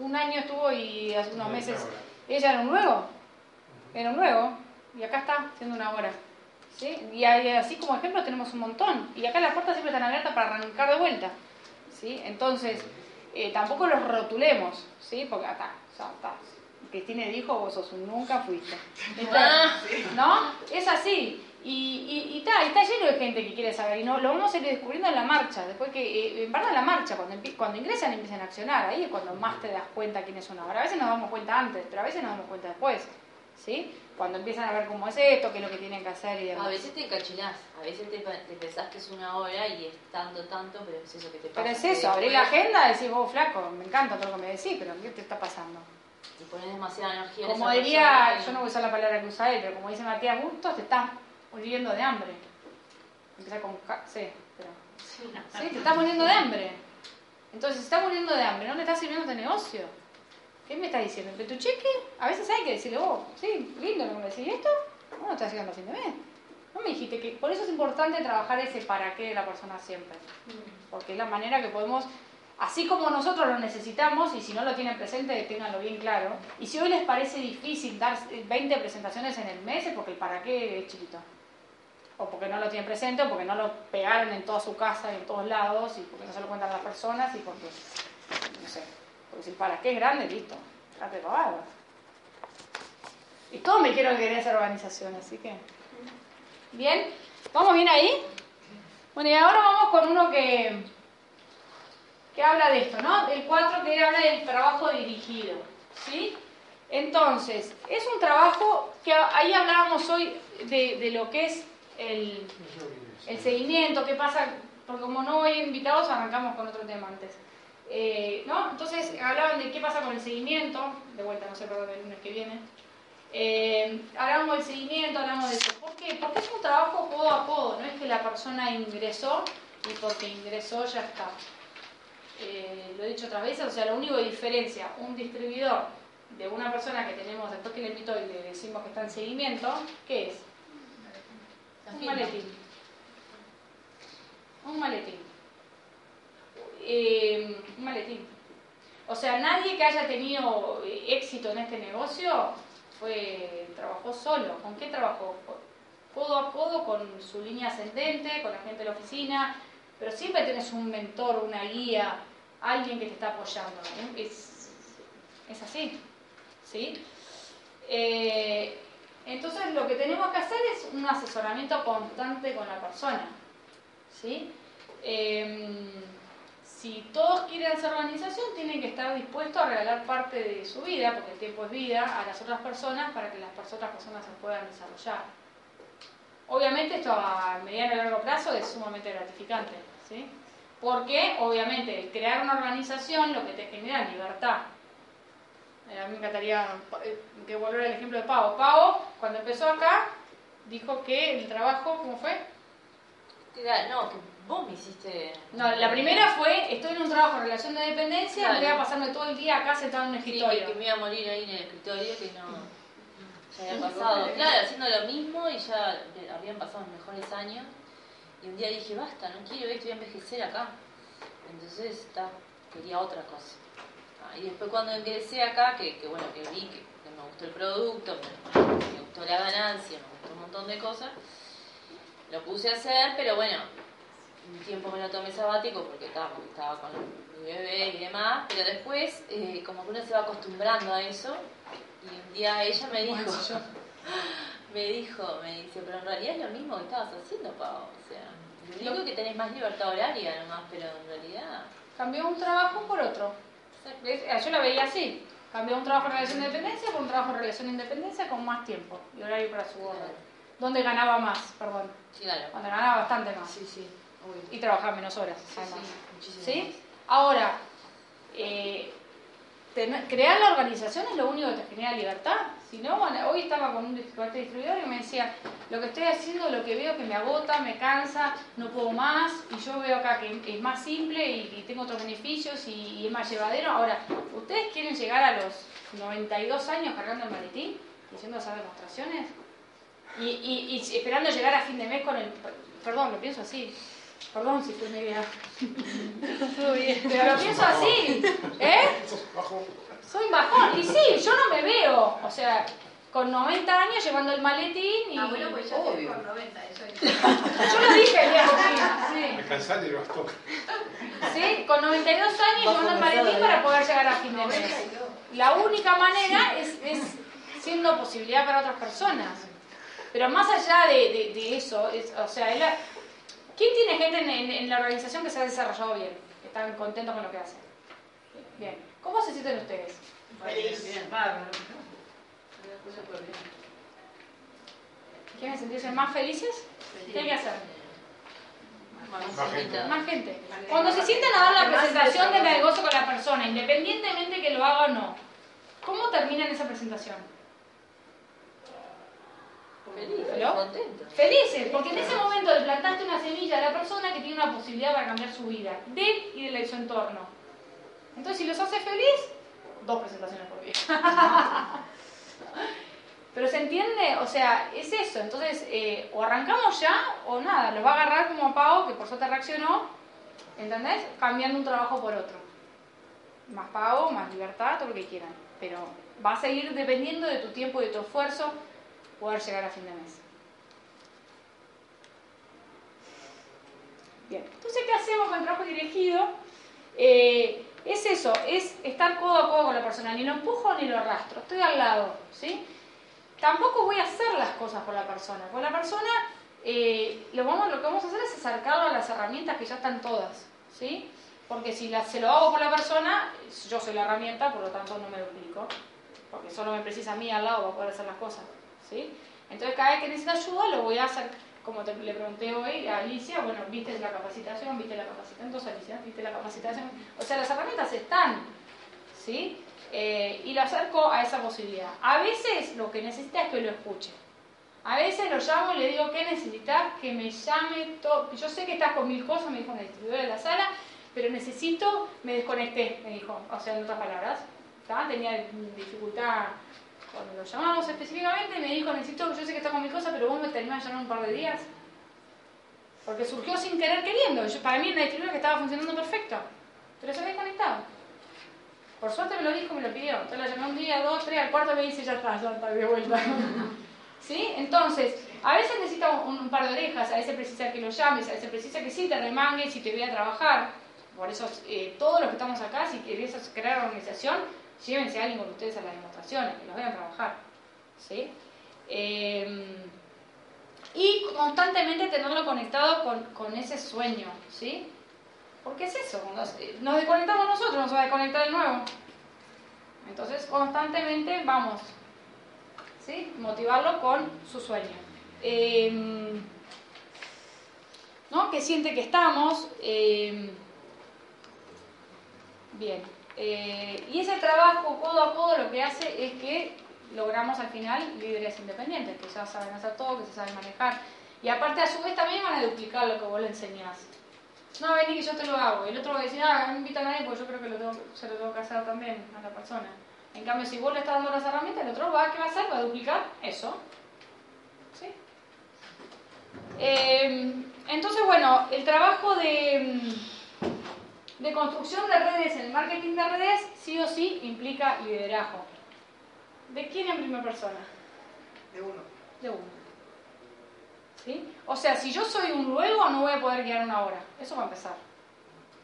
S1: Un año estuvo y hace unos meses ella era un luego. Era un luego. Y acá está, siendo una hora. ¿Sí? Y así como ejemplo tenemos un montón. Y acá las puertas siempre están abiertas para arrancar de vuelta. ¿Sí? Entonces, eh, tampoco los rotulemos. ¿Sí? Porque acá, ya está. Cristina dijo, vos sos un nunca fuiste. <laughs> Está- ¿No? Es así. Y, y, y está, y está lleno de gente que quiere saber. Y no, lo vamos a ir descubriendo en la marcha. Después que, eh, en verdad, en la marcha, cuando, cuando ingresan empiezan a accionar, ahí es cuando más te das cuenta quién es una hora. A veces nos damos cuenta antes, pero a veces nos damos cuenta después. ¿Sí? Cuando empiezan a ver cómo es esto, qué es lo que tienen que hacer y demás.
S10: A veces te encachilás, a veces te, te pensás que es una hora y es tanto, tanto, pero es eso que te pasa.
S1: Pero es eso, abrir la agenda y decir, vos flaco, me encanta todo lo que me decís, pero ¿qué te está pasando?
S10: Te pones demasiada energía en
S1: Como
S10: esa
S1: diría,
S10: persona
S1: yo no voy a usar la palabra que usa él, pero como dice Matías Bustos, te estás muriendo de hambre. Empieza con K, sí, pero... Sí, te estás muriendo de hambre. Entonces, si estás muriendo de hambre, no le estás sirviendo este negocio. ¿Qué me estás diciendo? ¿Que tu cheque? A veces hay que decirle, vos, sí, lindo lo que me decís, ¿y esto? No, no estás llegando a fin de mes. No me dijiste que... Por eso es importante trabajar ese para qué de la persona siempre. Porque es la manera que podemos... Así como nosotros lo necesitamos, y si no lo tienen presente, ténganlo bien claro. Y si hoy les parece difícil dar 20 presentaciones en el mes, es porque el para qué es chiquito. O porque no lo tienen presente, o porque no lo pegaron en toda su casa y en todos lados, y porque no se lo cuentan las personas, y porque, no sé, porque si el para qué es grande, listo, date pavada. Y todos me quiero querer esa organización, así que... Bien, ¿vamos bien ahí? Bueno, y ahora vamos con uno que habla de esto, ¿no? El 4 que habla del trabajo dirigido, ¿sí? Entonces, es un trabajo que ahí hablábamos hoy de, lo que es el, el seguimiento, qué pasa, porque como no hay invitados, arrancamos con otro tema antes. Eh, ¿no? Entonces, hablaban de qué pasa con el seguimiento, de vuelta, no sé, perdón, el lunes que viene. Eh, hablamos del seguimiento, hablamos de eso. ¿Por qué? Porque es un trabajo codo a codo, no es que la persona ingresó y porque ingresó ya está. Eh, lo he dicho otras veces, o sea, lo único que diferencia un distribuidor de una persona que tenemos después que le invito y le decimos que está en seguimiento, ¿qué es? Un maletín. Un maletín. Eh, un maletín. O sea, nadie que haya tenido éxito en este negocio fue trabajó solo. ¿Con qué trabajó? Codo a codo con su línea ascendente, con la gente de la oficina, pero siempre tenés un mentor, una guía, alguien que te está apoyando. Es, así. ¿sí? Eh, entonces lo que tenemos que hacer es un asesoramiento constante con la persona. Eh, si todos quieren hacer organización, tienen que estar dispuestos a regalar parte de su vida, porque el tiempo es vida, a las otras personas para que las otras personas se puedan desarrollar. Obviamente esto a mediano y largo plazo es sumamente gratificante, ¿sí? Porque obviamente crear una organización lo que te genera libertad. Eh, A mí me encantaría eh, que volver al ejemplo de Pavo. Pavo, cuando empezó acá, dijo que el trabajo, ¿cómo fue?
S10: No, que vos me hiciste...
S1: No, la primera fue, estoy en un trabajo en relación de dependencia,
S10: Claro.
S1: voy a pasarme todo el día acá sentado en un
S10: Sí, que,
S1: escritorio.
S10: que me iba a morir ahí en el escritorio, que no... Ya había pasado, claro, haciendo lo mismo y ya eh, habían pasado los mejores años. Y un día dije, basta, no quiero esto, voy a envejecer acá. Entonces, está, quería otra cosa. Ah, y después cuando ingresé acá, que, que bueno, que vi que, que me gustó el producto, me, me gustó la ganancia, me gustó un montón de cosas, lo puse a hacer, pero bueno, un tiempo me lo tomé sabático porque estaba, estaba con mi bebé y demás, pero después eh, como que uno se va acostumbrando a eso y un día ella me dijo, <laughs> me dijo, me dice, pero en realidad es lo mismo que estabas haciendo, Pau, o sea, lo único que tenés más libertad horaria nomás, pero en realidad...
S1: Cambió un trabajo por otro. Eh, Yo lo veía así. Cambió un trabajo en relación de dependencia por un trabajo en relación de independencia con más tiempo y horario para su boda. Donde ganaba más, perdón.
S10: Claro.
S1: Donde ganaba bastante más.
S10: Sí, sí.
S1: Y trabajaba menos horas, además.
S10: muchísimo
S1: ¿Sí? Ahora, eh, tener- crear la organización es lo único que te genera libertad. Si no, bueno, hoy estaba con un distribuidor distribuidor y me decía, lo que estoy haciendo, lo que veo que me agota, me cansa, no puedo más, y yo veo acá que es más simple y, y tengo otros beneficios y, y es más llevadero. Ahora, ¿ustedes quieren llegar a los 92 años cargando el maletín y haciendo esas demostraciones? Y, y, y esperando llegar a fin de mes con el... Perdón, lo pienso así. Perdón si fue media... <laughs> Pero lo pienso así. ¿Eh? Soy un bajón. Y sí, yo no me veo. O sea, con 90 años llevando el maletín y...
S11: Ah, bueno, pues ya te
S1: Obvio.
S11: con 90, eso es. <laughs>
S1: Yo lo dije el día sí.
S3: Me cansar y lo bastó.
S1: Sí, con 92 años llevando el maletín para poder llegar a fin de mes. La única manera es, es siendo posibilidad para otras personas. Pero más allá de, de- de eso, es- o sea, es la- ¿quién tiene gente en, en- en la organización que se ha desarrollado bien? Que están contentos con lo que hacen. Bien. ¿Cómo se sienten ustedes?
S2: Feliz.
S1: ¿Quieren sentirse más felices? ¿Qué hay que hacer?
S3: Más gente.
S1: Más gente. Cuando se sientan a dar la presentación del negocio con la persona, independientemente que lo haga o no, ¿cómo terminan esa presentación?
S10: Contento.
S1: Felices, porque en ese momento le plantaste una semilla a la persona que tiene una posibilidad para cambiar su vida, de él y de su entorno. Entonces, si los hace feliz, dos presentaciones por día. <laughs> Pero se entiende, o sea, es eso. Entonces, eh, o arrancamos ya o nada. Los va a agarrar como a Pau, que por suerte reaccionó, ¿entendés? Cambiando un trabajo por otro. Más pago, más libertad, todo lo que quieran. Pero va a seguir dependiendo de tu tiempo y de tu esfuerzo poder llegar a fin de mes. Bien, entonces, ¿qué hacemos con el trabajo dirigido? Eh, es eso, es estar codo a codo con la persona, ni lo empujo ni lo arrastro, estoy al lado, ¿sí? Tampoco voy a hacer las cosas por la persona, con la persona eh, lo, vamos, lo que vamos a hacer es acercarlo a las herramientas que ya están todas, ¿sí? Porque si la- se lo hago por la persona, yo soy la herramienta, por lo tanto no me duplico, porque solo me precisa a mí al lado para poder hacer las cosas, ¿sí? Entonces cada vez que necesita ayuda lo voy a hacer, como te, le pregunté hoy a Alicia, bueno, viste la capacitación, viste la capacitación, entonces Alicia, viste la capacitación, o sea, las herramientas están, ¿sí? Eh, y lo acerco a esa posibilidad. A veces lo que necesita es que lo escuche. A veces lo llamo y le digo, ¿qué necesitas? Que me llame todo. Yo sé que estás con mil cosas, me dijo una distribuidora de la sala, pero necesito, me desconecté, me dijo, o sea, en otras palabras. Tenía dificultad cuando lo llamamos específicamente, me dijo, necesito, yo sé que estás con mil cosas, pero vos me terminás de llamar un par de días. Porque surgió sin querer queriendo. Yo, para mí era una distribuidora que estaba funcionando perfecto, pero se había desconectado. Por suerte me lo dijo, me lo pidió. Entonces la llamé un día, dos, tres, al cuarto me dice, ya está, ya está, de vuelta. <laughs> ¿Sí? Entonces, a veces necesita un, un par de orejas, a veces precisa que lo llames, a veces precisa que sí te remangues y te voy a trabajar. Por eso, eh, todos los que estamos acá, si querés crear organización, llévense a alguien con ustedes a las demostraciones, que los vean trabajar. ¿Sí? Eh, y constantemente tenerlo conectado con, con ese sueño, ¿sí? Porque es eso, cuando nos, desconectamos nosotros, nos va a desconectar de nuevo. Entonces, constantemente vamos, ¿sí? Motivarlo con su sueño. Eh, ¿No? Que siente que estamos. eh, bien. Eh, y ese trabajo codo a codo lo que hace es que logramos al final líderes independientes, que ya saben hacer todo, que se saben manejar Y aparte a su vez también van a duplicar lo que vos le enseñás. No, vení que yo te lo hago. El otro va a decir, ah, no invita a nadie porque yo creo que se lo tengo que hacer también a la persona. En cambio, si vos le estás dando las herramientas, el otro va, ¿qué va a hacer? Va a duplicar eso. ¿Sí? Eh, entonces, bueno, el trabajo de, de construcción de redes en el marketing de redes sí o sí implica liderazgo. ¿De quién en primera persona?
S9: De uno.
S1: De uno. ¿Sí? O sea, si yo soy un luego, no voy a poder guiar una hora. Eso va a empezar.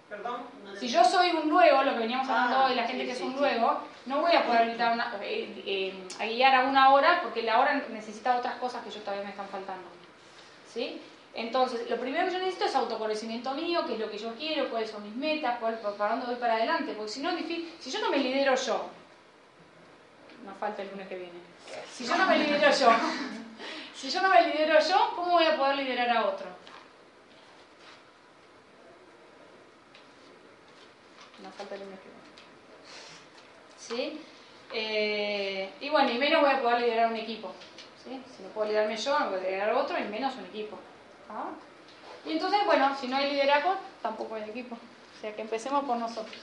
S9: ¿Perdón?
S1: Si yo soy un luego, lo que veníamos hablando
S9: Ah,
S1: hoy, la
S9: sí,
S1: gente que es un luego, no voy a poder una- eh, eh, a guiar a una hora porque la hora necesita otras cosas que yo todavía me están faltando. ¿Sí? Entonces, lo primero que yo necesito es autoconocimiento mío, qué es lo que yo quiero, cuáles son mis metas, cuál, para dónde voy para adelante, porque si no, si yo no me lidero yo, nos falta el lunes que viene, si yo no me lidero yo, <laughs> si yo no me lidero yo, ¿cómo voy a poder liderar a otro? Nos falta el lunes que viene. ¿Sí? Eh, y bueno, y menos voy a poder liderar un equipo. ¿sí? Si no puedo liderarme yo, no puedo liderar otro, y menos un equipo. ¿Ah? Y entonces, bueno, si no hay liderazgo, tampoco hay equipo. O sea que empecemos por nosotros.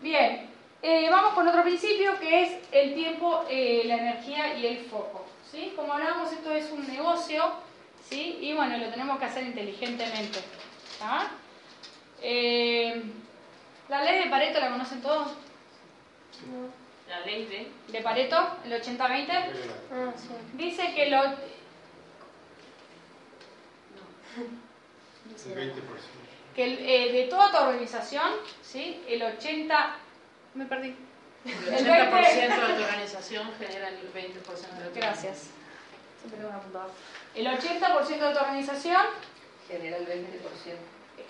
S1: Bien, eh, vamos con otro principio que es el tiempo, eh, la energía y el foco. ¿sí? Como hablábamos, esto es un negocio, ¿sí? y bueno, lo tenemos que hacer inteligentemente. ¿ah? Eh, la ley de Pareto, ¿la conocen todos?
S10: La ley de...
S1: De Pareto, el 80-20.
S6: Ah, sí.
S1: Dice que lo...
S3: El 20%.
S1: que el, eh, de toda tu organización, ¿sí? el 80... Me perdí.
S5: El 80% de tu organización genera el 20% de tu
S1: Gracias. Siempre. El 80% de tu organización
S7: Genera el 20%.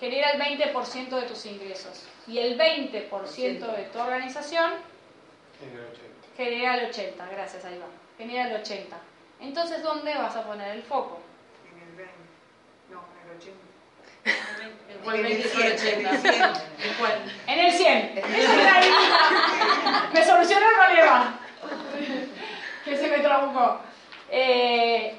S1: genera el 20% de tus ingresos. Y el 20% de tu organización
S3: En el 80.
S1: genera el 80%. Gracias, ahí va. Genera el 80%. Entonces, ¿dónde vas a poner el foco?
S9: En el 20. El 80.
S5: ¿En cuál
S9: En el
S5: 20 y
S9: 100, en el
S5: 80?
S9: 100.
S5: ¿En cuál?
S1: En el 100. Esa es la idea. Me solucionó el problema. Que se me trabucó. Eh,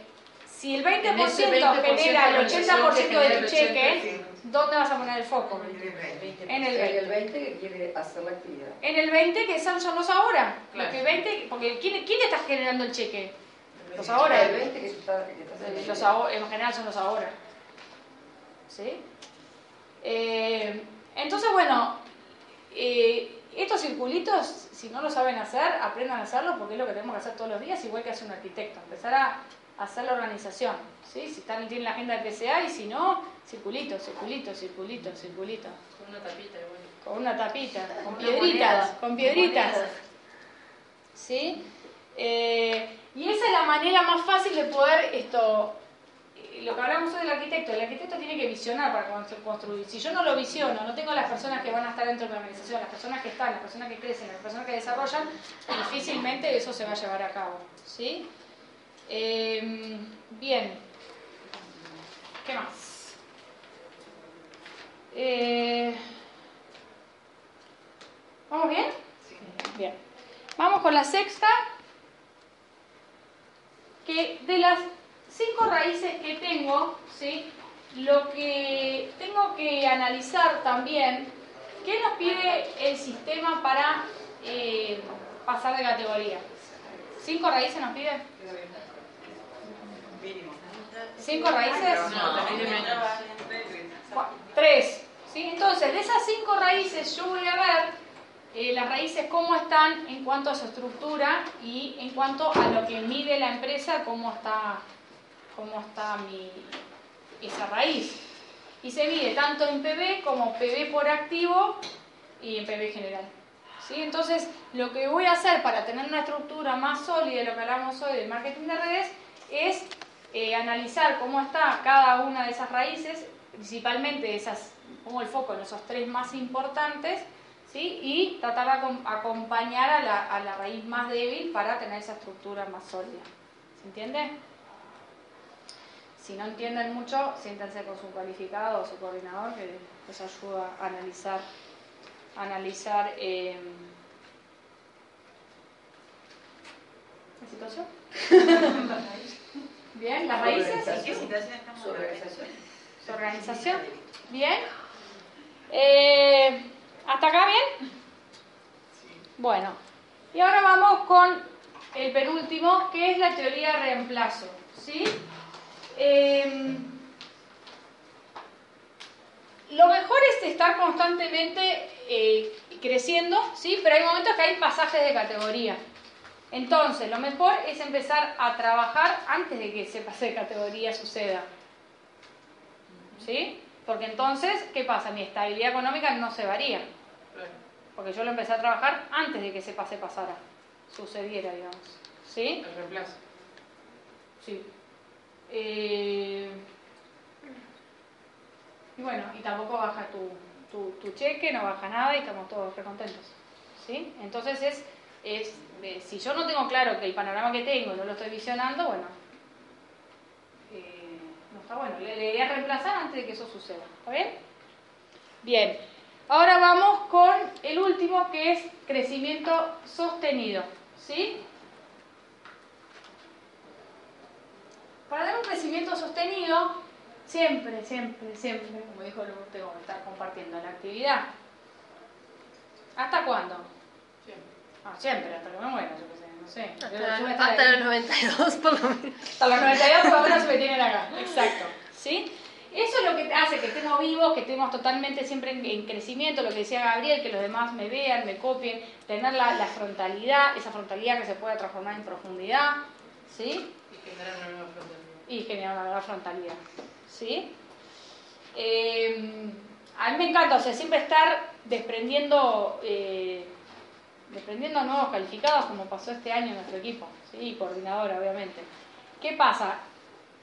S1: si el 20%,
S5: En ese 20%
S1: genera el
S5: de organización
S1: 80%
S5: que
S1: de tu cheque, ¿dónde vas a poner el foco?
S9: En el 20.
S1: En el
S7: Y
S1: 20.
S7: el 20 que quiere hacer la actividad.
S1: En el 20 que son, son los ahora.
S5: Claro.
S1: Porque, 20, porque ¿quién, ¿quién está generando el cheque? Los
S7: Ahora,
S1: ahora.
S7: el 20 que está, que está haciendo
S1: Los ahora, en general son los ahora. ¿Sí? Eh, entonces, bueno, eh, estos circulitos, si no lo saben hacer, aprendan a hacerlo porque es lo que tenemos que hacer todos los días, igual que hace un arquitecto. Empezar a hacer la organización. ¿sí? Si están, tienen la agenda del PCA y si no, circulito, circulito, circulito, circulito.
S5: Con una tapita igual.
S1: Con una tapita, con piedritas, con piedritas. ¿Sí? Eh, y esa es la manera más fácil de poder esto. Lo que hablamos hoy del arquitecto, el arquitecto tiene que visionar para constru- construir. Si yo no lo visiono, no tengo las personas que van a estar dentro de la organización, las personas que están, las personas que crecen, las personas que desarrollan, difícilmente eso se va a llevar a cabo. ¿Sí? Eh, bien. ¿Qué más? Eh, ¿Vamos bien? Bien. Vamos con la sexta, que de las cinco raíces que tengo, ¿sí? lo que tengo que analizar también, ¿qué nos pide el sistema para eh, pasar de categoría? ¿Cinco raíces nos pide?
S9: Mínimo.
S1: ¿Cinco raíces?
S5: No, también de menos.
S1: Cua- Tres. ¿sí? Entonces, de esas cinco raíces yo voy a ver eh, las raíces cómo están en cuanto a su estructura y en cuanto a lo que mide la empresa, cómo está, cómo está mi, esa raíz. Y se mide tanto en PB como PB por activo y en PB general. ¿sí? Entonces, lo que voy a hacer para tener una estructura más sólida de lo que hablamos hoy del marketing de redes es eh, analizar cómo está cada una de esas raíces, principalmente esas, pongo el foco en esos tres más importantes, ¿sí? y tratar de acom- acompañar a la, a la raíz más débil para tener esa estructura más sólida. ¿Se entiende? Si no entienden mucho, siéntense con su cualificado o su coordinador que les ayuda a analizar, a analizar eh, la situación. <laughs> Bien, las raíces.
S7: Su organización.
S1: Su organización. Bien. Eh, ¿Hasta acá bien? Bueno. Y ahora vamos con el penúltimo, que es la teoría de reemplazo. ¿Sí? Eh, lo mejor es estar constantemente eh, creciendo, ¿sí? Pero hay momentos que hay pasajes de categoría. Entonces, lo mejor es empezar a trabajar antes de que ese pase de categoría suceda. ¿Sí? Porque entonces, ¿qué pasa? Mi estabilidad económica no se varía. Porque yo lo empecé a trabajar antes de que ese pase pasara, sucediera, digamos. ¿Sí?
S5: El reemplazo.
S1: Sí. Eh, y bueno, y tampoco baja tu, tu, cheque, no baja nada y estamos todos recontentos. ¿Sí? Entonces es, es eh, si yo no tengo claro que el panorama que tengo no lo estoy visionando, bueno, eh, no está bueno. Le, le voy a reemplazar antes de que eso suceda. ¿Está bien? Bien. Ahora vamos con el último que es crecimiento sostenido. ¿Sí? Para dar un crecimiento sostenido, siempre, siempre, siempre, como dijo Lu, tengo que estar compartiendo la actividad. ¿Hasta cuándo?
S5: Siempre.
S1: Ah, siempre, hasta que me muera, yo qué sé, no sé.
S6: Hasta,
S1: yo a
S6: hasta los 92, por lo menos.
S1: Hasta los 92 por lo menos me tienen acá. Exacto. ¿Sí? Eso es lo que hace que estemos vivos, que estemos totalmente siempre en, en crecimiento, lo que decía Gabriel, que los demás me vean, me copien, tener la, la frontalidad, esa frontalidad que se pueda transformar en profundidad, ¿sí?
S5: Y generar una nueva frontalidad.
S1: Y generar una frontalidad. ¿Sí? Eh, a mí me encanta, o sea, siempre estar desprendiendo, eh, desprendiendo nuevos calificados, como pasó este año en nuestro equipo, ¿sí? Y coordinadora, obviamente. ¿Qué pasa?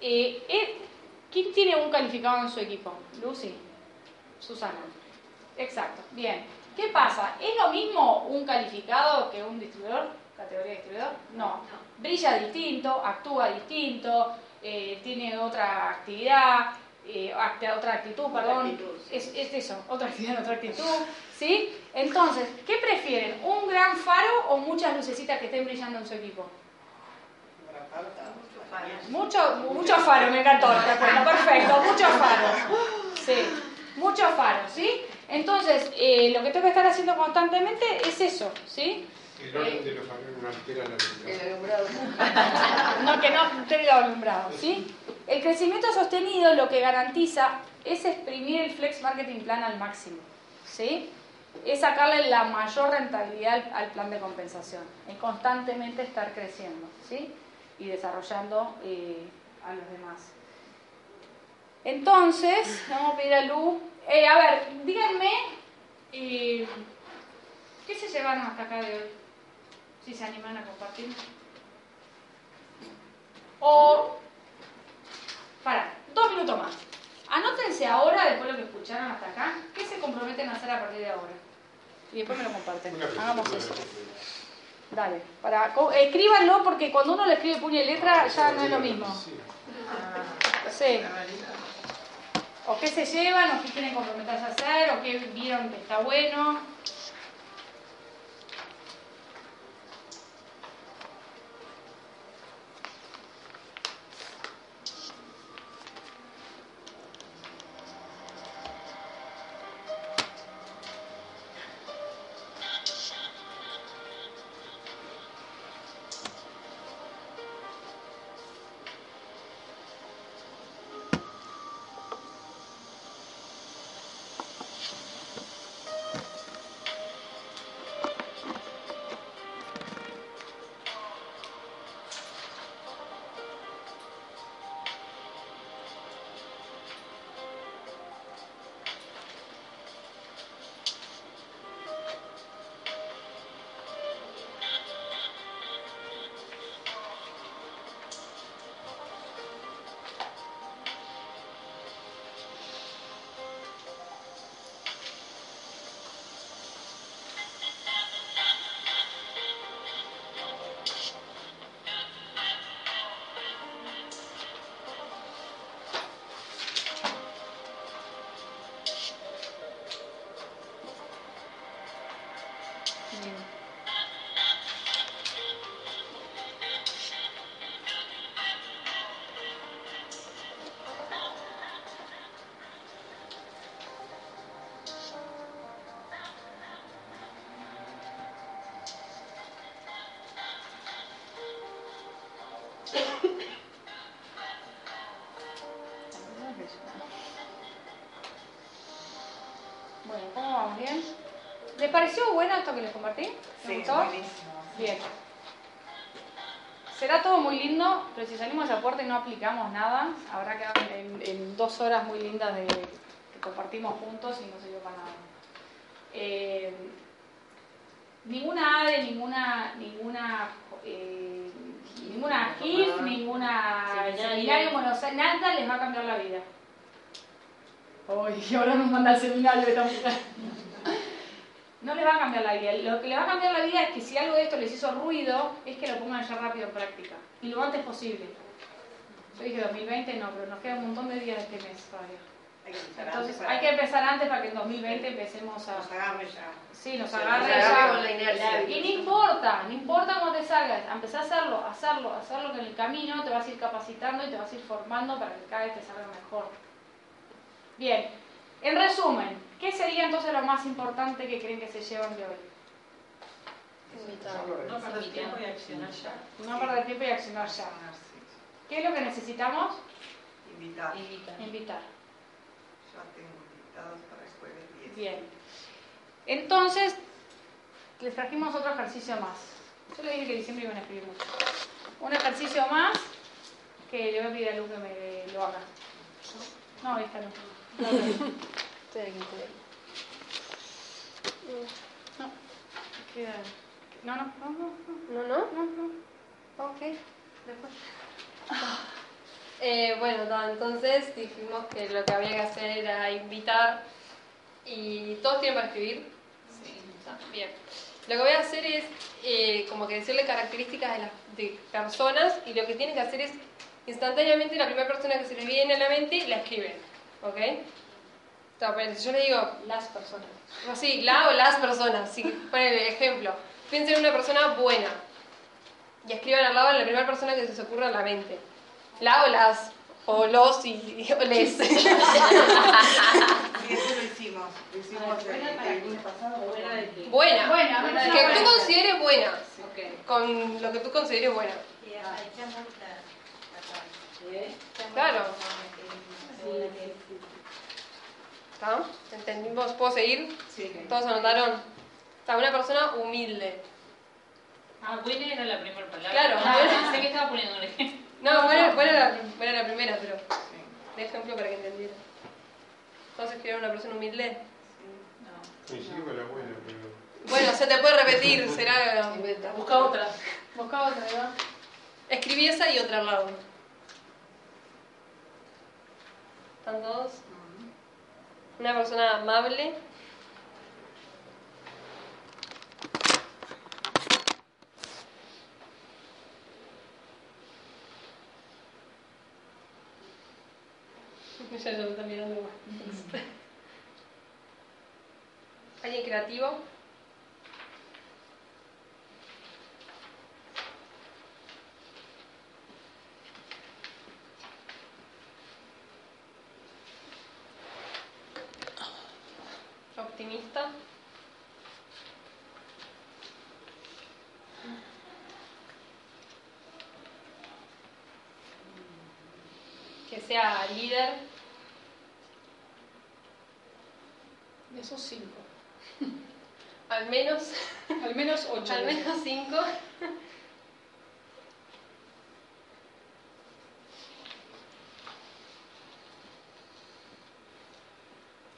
S1: Eh, eh, ¿Quién tiene un calificado en su equipo? Lucy. Susana. Exacto, bien. ¿Qué pasa? ¿Es lo mismo un calificado que un distribuidor? ¿Categoría de distribuidor? No. Brilla distinto, actúa distinto, eh, tiene otra actividad, eh, acta- otra actitud, perdón. Es, es eso, otra <laughs> actividad, otra actitud. ¿Sí? Entonces, ¿qué prefieren? ¿Un gran faro o muchas lucecitas que estén brillando en su equipo? Mucho, mucho faro, me encantó, perfecto, muchos faros. Sí, muchos faros, ¿sí? Entonces, eh, lo que tengo que estar haciendo constantemente es eso, ¿sí?
S3: El orden de los altera
S7: El alumbrado. <laughs>
S1: No, que no tenga alumbrado, ¿sí? El crecimiento sostenido lo que garantiza es exprimir el Flex Marketing Plan al máximo, ¿sí? Es sacarle la mayor rentabilidad al, al plan de compensación, es constantemente estar creciendo, ¿sí? Y desarrollando eh, a los demás. Entonces, vamos a pedir a Lu. eh, a ver, díganme, eh, ¿qué se llevaron hasta acá de hoy? Si se animan a compartir. O, para, dos minutos más. Anótense ahora, después de lo que escucharon hasta acá, ¿qué se comprometen a hacer a partir de ahora? Y después me lo comparten. Hagamos eso. Dale, para, escríbanlo porque cuando uno le escribe puño y letra ya no es lo mismo.
S3: Sí.
S1: Sí. O qué se llevan, o qué quieren comprometerse a hacer, o qué vieron que está bueno. Bueno, ¿cómo vamos? ¿Bien? ¿Le pareció bueno esto que les compartí?
S9: Sí,
S1: gustó?
S9: Buenísimo.
S1: Bien. Será todo muy lindo, pero si salimos de aporte y no aplicamos nada, habrá quedado en, dos horas muy lindas de, que compartimos juntos y no sirvió para nada. Eh, ninguna ADE, ninguna, ninguna GIF, ninguna
S10: Seminario.
S1: seminario, bueno, o sea, nada les va a cambiar la vida. Uy, y ahora nos manda al seminario esta mujer. No les va a cambiar la vida. Lo que les va a cambiar la vida es que si algo de esto les hizo ruido, es que lo pongan ya rápido en práctica. Y lo antes posible. Yo dije 2020, no, pero nos queda un montón de días de este mes todavía.
S9: Hay que empezar
S1: Entonces
S9: antes para
S1: hay que empezar antes para que en 2020 empecemos a...
S9: nos agarre ya.
S1: Sí, nos agarre
S7: nos agarre
S1: ya.
S7: con la inercia.
S1: Y no importa, no importa cómo te salgas, empezá a hacerlo, a hacerlo, a hacerlo que en el camino te vas a ir capacitando y te vas a ir formando para que cada vez te salga mejor. Bien, en resumen, ¿qué sería entonces lo más importante que creen que se llevan de hoy?
S2: No perder tiempo y accionar ya.
S1: No perder tiempo y accionar ya. ¿Qué es lo que necesitamos?
S9: Invitar.
S1: Invitar.
S9: Tengo invitados para el jueves 10.
S1: Bien. Entonces, les trajimos otro ejercicio más. Yo le dije que diciembre iban a escribir mucho. Un ejercicio más que le voy a pedir a Lu que me lo haga. No, esta no.
S6: Estoy aquí, estoy aquí.
S1: No. Queda- No, no, no, no,
S6: ¿No, no?
S1: no, no. Ok. Después. <laughs>
S6: Eh, bueno, ta, entonces dijimos que lo que había que hacer era invitar y todos tienen para escribir. Sí. Bien. Lo que voy a hacer es eh, como que decirle características de las de personas y lo que tienen que hacer es instantáneamente la primera persona que se les viene a la mente la escriben. ¿Ok? Ta, pero si yo le digo las personas. O sí, la o las personas. Si, por ejemplo, piensen en una persona buena y escriban al lado la primera persona que se les ocurra a la mente. La o las, o los y, o les.
S9: Sí, <laughs> eso lo hicimos. Lo hicimos el, el lunes pasado.
S2: Buena
S6: buena.
S1: Buena, buena,
S6: que
S1: buena.
S6: tú consideres buena. Con lo que tú consideres buena.
S11: Y.
S6: Claro. ¿Está? ¿Entendimos? ¿Puedo seguir?
S2: Sí.
S6: ¿Todos anotaron? Está una persona humilde.
S10: Ah, buena era la primera palabra.
S6: Claro,
S10: Ah, pensé que estaba poniendo un ejemplo.
S6: No, buena, buena, la, buena la primera, pero de ejemplo para que entendieran. ¿Todos escribieron una persona humilde?
S3: Coincido con la buena, pero.
S6: Bueno, se te puede repetir, será...
S10: Busca otra.
S1: Busca otra, ¿verdad?
S6: Escribí esa y otra al lado. ¿Están todos? Una persona amable. Ya lo está mirando igual. ¿Alguien creativo? Optimista. Que sea líder.
S1: De esos cinco.
S6: Al menos.
S1: Al menos ocho.
S6: Al menos cinco. <laughs>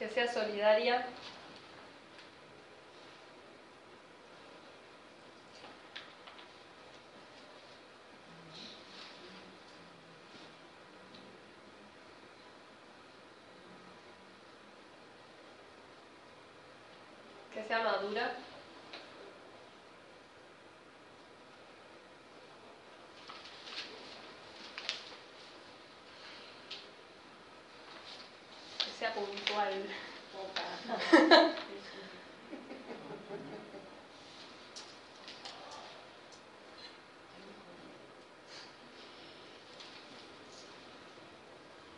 S6: Que sea solidaria. Que sea madura. Que sea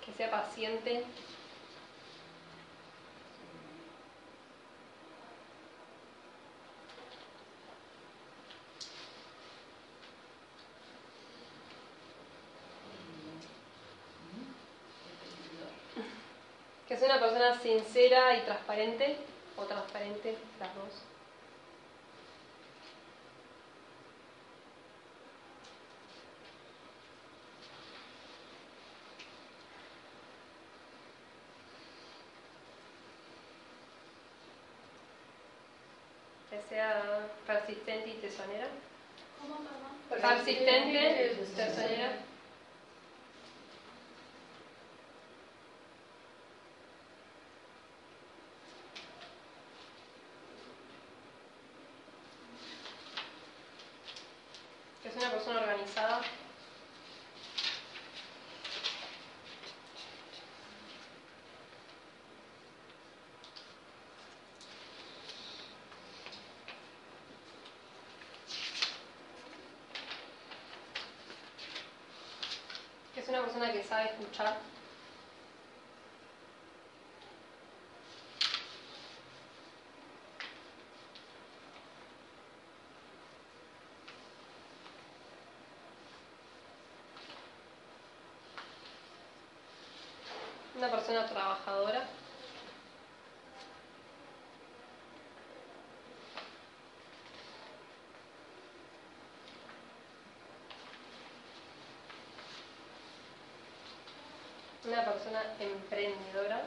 S6: Que sea paciente. Sea una persona sincera y transparente, o transparente, las dos. Que sea persistente y tesonera.
S11: ¿Cómo?
S6: Persistente, tesonera. Que es una persona organizada. Que es una persona que sabe escuchar. Una persona trabajadora. Una emprendedora.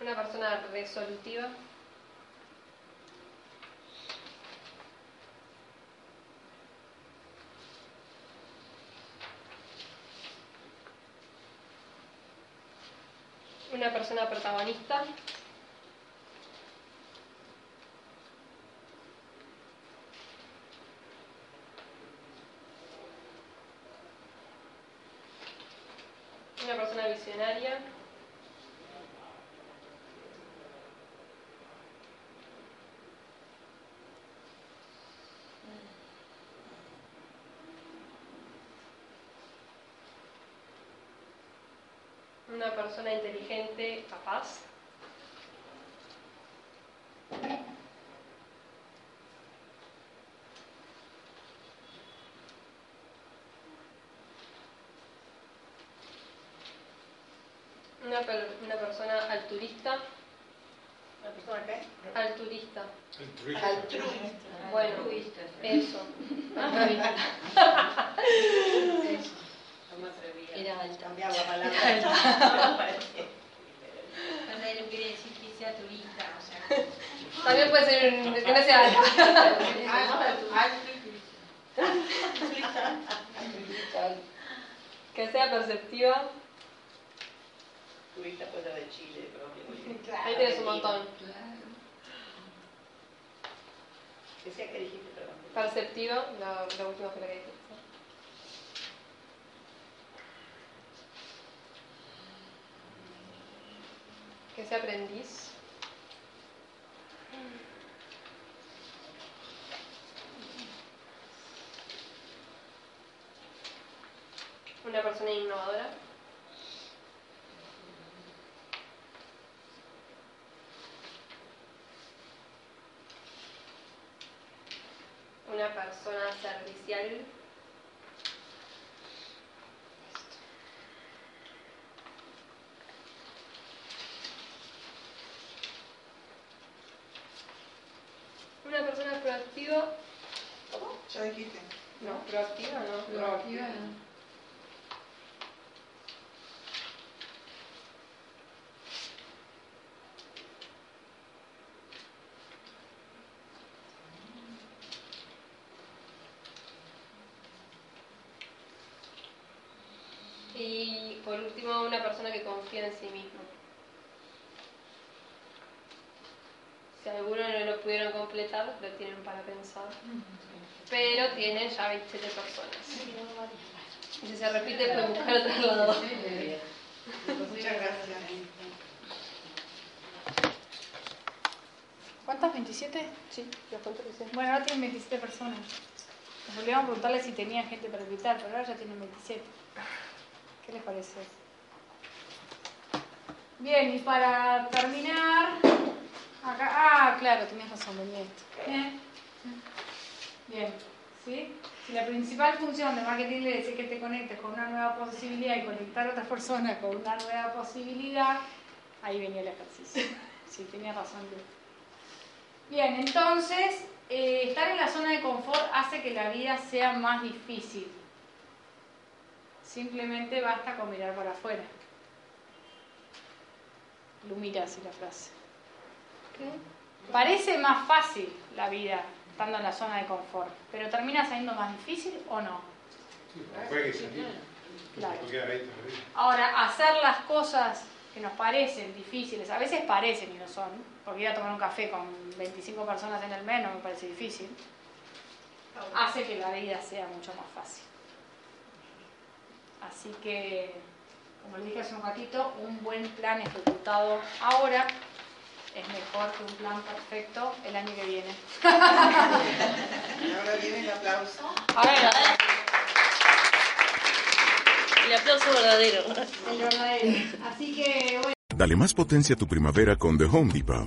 S6: Una persona resolutiva. Una persona protagonista. Una Una persona inteligente, capaz. Una, per- una persona alturista.
S7: ¿Una persona qué?
S6: Alturista.
S3: Altruista.
S7: Altruista.
S6: Bueno,
S7: Altruista, sí.
S6: eso. <laughs> Altruista.
S5: No me atrevía.
S10: Era alta.
S7: Cambiar la palabra. <laughs>
S11: Él quiere decir que sea turista, o sea.
S6: También puede ser que no sea alta. <laughs> Que sea perceptiva.
S7: Fuera de Chile, propio. <laughs>
S6: Ahí tienes un montón.
S7: Que sea que dijiste, perdón.
S6: Perceptiva, la, la última que dije. Que sea aprendiz. Una persona innovadora. Una persona servicial. Una persona proactiva.
S7: ¿Cómo?
S9: Ya dijiste.
S6: No, proactiva no.
S9: Proactiva.
S6: Una persona que confía en sí mismo. Si alguno no lo pudieron completar, lo tienen para pensar. Pero tienen ya 27 personas. Y si se repite, pueden buscar otro lado.
S9: Muchas gracias.
S1: ¿Cuántas? ¿27?
S6: Sí, los cuento que.
S1: Bueno, ahora tienen 27 personas. Nos olvidamos preguntarles si tenían gente para invitar, pero ahora ya tienen 27. ¿Qué les parece? Bien, y para terminar, acá, ah,
S6: claro, tenías razón, venía esto.
S1: Bien. ¿Sí? Si la principal función de marketing le es que te conectes con una nueva posibilidad y conectar a otras personas con una nueva posibilidad, ahí venía el ejercicio. Sí, tenía razón. Bien, entonces, eh, estar en la zona de confort hace que la vida sea más difícil. Simplemente basta con mirar para afuera. Lu mira así la frase. Parece más fácil la vida estando en la zona de confort, pero termina siendo más difícil o no.
S3: Sí.
S1: Claro. Ahora, hacer las cosas que nos parecen difíciles, a veces parecen y no son, porque ir a tomar un café con 25 personas en el mes no me parece difícil, hace que la vida sea mucho más fácil. Así que, como les dije hace un ratito, un buen plan ejecutado ahora es mejor que un plan perfecto el año que viene.
S2: Ahora viene el aplauso.
S1: A ver,
S10: El aplauso verdadero.
S1: el verdadero. Así que, bueno.
S12: Dale más potencia a tu primavera con The Home Depot.